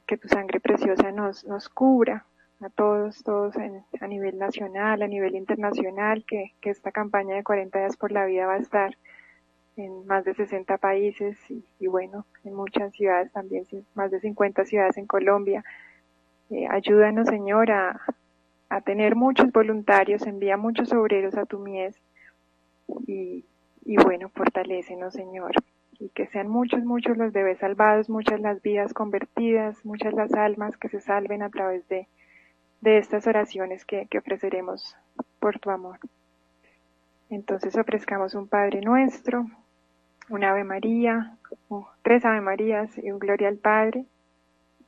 que tu sangre preciosa nos, cubra a todos, todos a nivel nacional, a nivel internacional, que, que, esta campaña de 40 días por la vida va a estar en más de 60 países y, bueno, en muchas ciudades también, más de 50 ciudades en Colombia. Eh, ayúdanos, Señor, a, tener muchos voluntarios, envía muchos obreros a tu mies y, bueno, fortalécenos, Señor y que sean muchos, muchos los bebés salvados, muchas las vidas convertidas, muchas las almas que se salven a través de, de estas oraciones que ofreceremos por tu amor. Entonces ofrezcamos un Padre nuestro, un Ave María, tres Ave Marías y un Gloria al Padre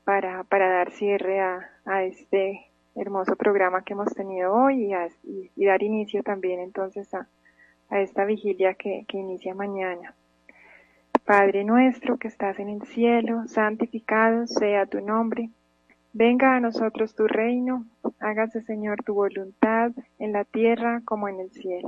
para, para dar cierre a, este hermoso programa que hemos tenido hoy y, dar inicio también entonces a, esta vigilia que inicia mañana. Padre nuestro que estás en el cielo, santificado sea tu nombre. Venga a nosotros tu reino, hágase Señor tu voluntad en la tierra como en el cielo.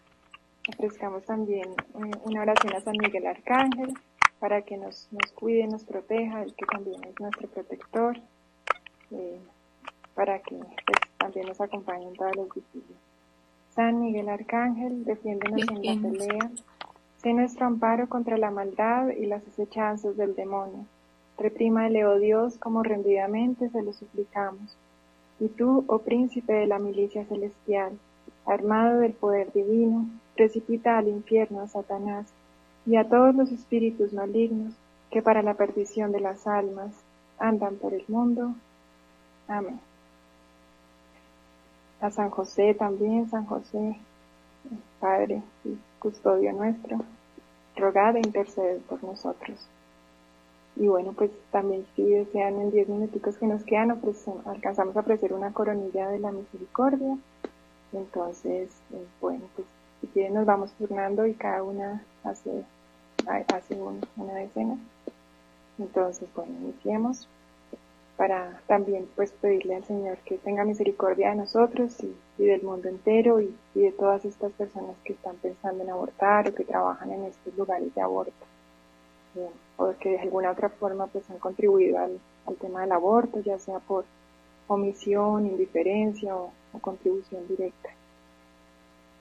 Ofrezcamos también eh, una oración a San Miguel Arcángel para que nos, nos cuide, nos proteja, el que también es nuestro protector, eh, para que pues, también nos acompañe en todas las vigilias. San Miguel Arcángel, defiéndenos en la pelea, sé nuestro amparo contra la maldad y las acechanzas del demonio. Reprímale, oh Dios, como rendidamente se lo suplicamos. Y tú, oh príncipe de la milicia celestial, armado del poder divino, precipita al infierno a Satanás y a todos los espíritus malignos que para la perdición de las almas andan por el mundo. Amén. A San José también, San José, Padre y custodio nuestro, rogad e intercede por nosotros. Y bueno, pues también si desean en 10 minuticos que nos quedan, alcanzamos a ofrecer una coronilla de la misericordia. Entonces, eh, bueno, pues si quieren nos vamos turnando y cada una hace, hace una decena. Entonces, bueno, iniciemos para también pues pedirle al Señor que tenga misericordia de nosotros y, del mundo entero y, de todas estas personas que están pensando en abortar o que trabajan en estos lugares de aborto eh, o que de alguna otra forma pues han contribuido al, tema del aborto, ya sea por omisión, indiferencia o contribución directa.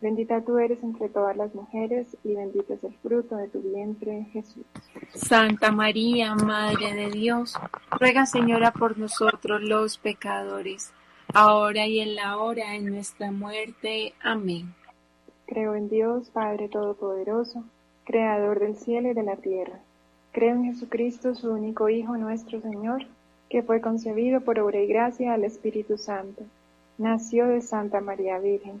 Bendita tú eres entre todas las mujeres y bendito es el fruto de tu vientre, Jesús. Santa María, Madre de Dios, ruega Señora por nosotros los pecadores, ahora y en la hora de nuestra muerte. Amén. Creo en Dios, Padre Todopoderoso, Creador del cielo y de la tierra. Creo en Jesucristo, su único Hijo, nuestro Señor, que fue concebido por obra y gracia al Espíritu Santo. Nació de Santa María Virgen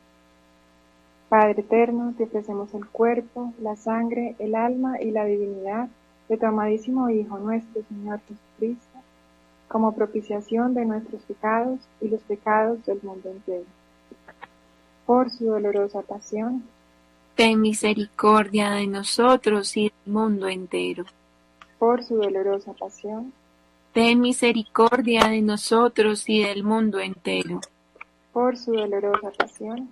Padre eterno, te ofrecemos el cuerpo, la sangre, el alma y la divinidad de tu amadísimo Hijo nuestro Señor Jesucristo, como propiciación de nuestros pecados y los pecados del mundo entero. Por su dolorosa pasión, ten misericordia de nosotros y del mundo entero. Por su dolorosa pasión, ten misericordia de nosotros y del mundo entero. Por su dolorosa pasión,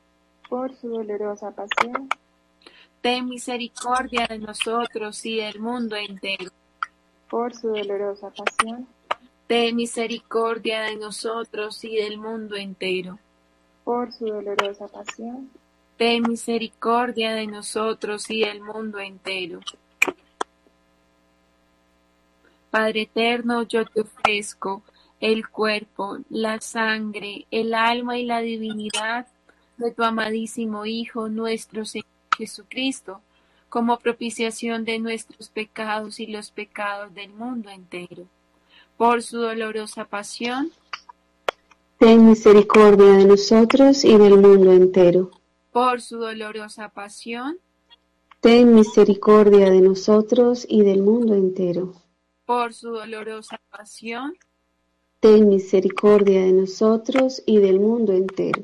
por su dolorosa pasión. Ten misericordia de nosotros y del mundo entero. Por su dolorosa pasión. Ten misericordia de nosotros y del mundo entero. Por su dolorosa pasión. ten misericordia de nosotros y del mundo entero. Padre eterno, yo te ofrezco el cuerpo, la sangre, el alma y la divinidad de tu amadísimo Hijo, nuestro Señor Jesucristo, como propiciación de nuestros pecados y los pecados del mundo entero. Por su dolorosa pasión, ten misericordia de nosotros y del mundo entero por su dolorosa pasión, ten misericordia de nosotros y del mundo entero. Por su dolorosa pasión, ten misericordia de nosotros y del mundo entero.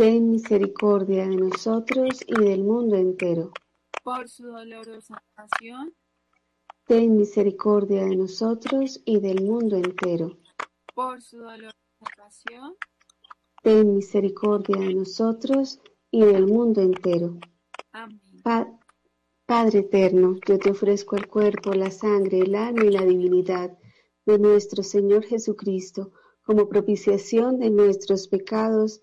ten misericordia de nosotros y del mundo entero. Por su dolorosa pasión, ten misericordia de nosotros y del mundo entero. Por su dolorosa pasión, ten misericordia de nosotros y del mundo entero. Padre eterno, yo te ofrezco el cuerpo, la sangre, el alma y la divinidad de nuestro Señor Jesucristo como propiciación de nuestros pecados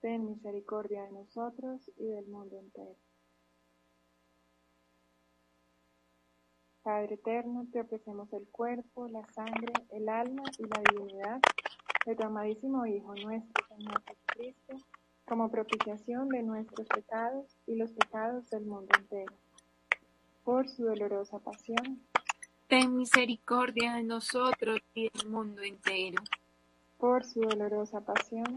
ten misericordia de nosotros y del mundo entero. Padre eterno, te ofrecemos el cuerpo, la sangre, el alma y la divinidad de tu amadísimo Hijo nuestro Señor Jesucristo como propiciación de nuestros pecados y los pecados del mundo entero. Por su dolorosa pasión, ten misericordia de nosotros y del mundo entero. Por su dolorosa pasión,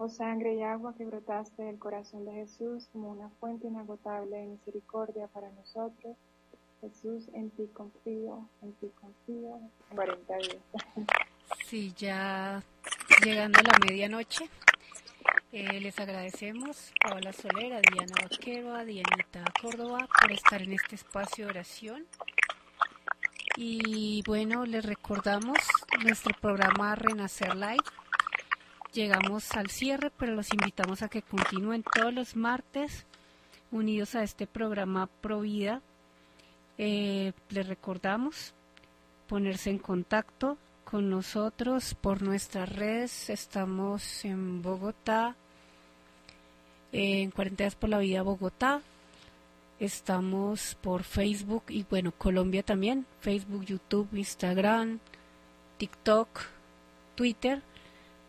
Oh sangre y agua que brotaste del corazón de Jesús como una fuente inagotable de misericordia para nosotros. Jesús, en ti confío, en ti confío. 40 días. Sí, ya llegando a la medianoche, eh, les agradecemos a Paola Solera, Diana Vaquero, a Dianita Córdoba por estar en este espacio de oración. Y bueno, les recordamos nuestro programa Renacer Live llegamos al cierre, pero los invitamos a que continúen todos los martes unidos a este programa Provida. Eh, les recordamos ponerse en contacto con nosotros por nuestras redes. Estamos en Bogotá, en Cuarentenas por la Vida Bogotá. Estamos por Facebook y bueno, Colombia también. Facebook, YouTube, Instagram, TikTok, Twitter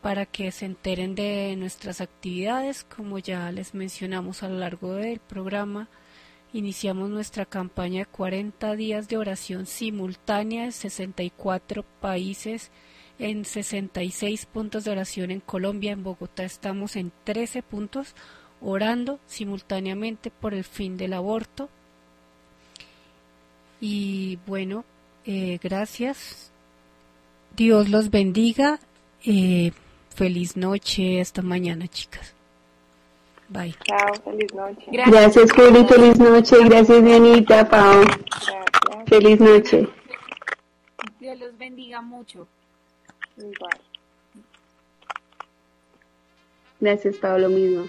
para que se enteren de nuestras actividades. Como ya les mencionamos a lo largo del programa, iniciamos nuestra campaña de 40 días de oración simultánea en 64 países, en 66 puntos de oración en Colombia, en Bogotá estamos en 13 puntos orando simultáneamente por el fin del aborto. Y bueno, eh, gracias. Dios los bendiga. Eh, Feliz noche, hasta mañana, chicas. Bye. Chao, feliz noche. Gracias, Juli, feliz noche. Gracias, Dianita, Pau. Feliz noche. Dios los bendiga mucho. Igual. Gracias, Pau, lo mismo.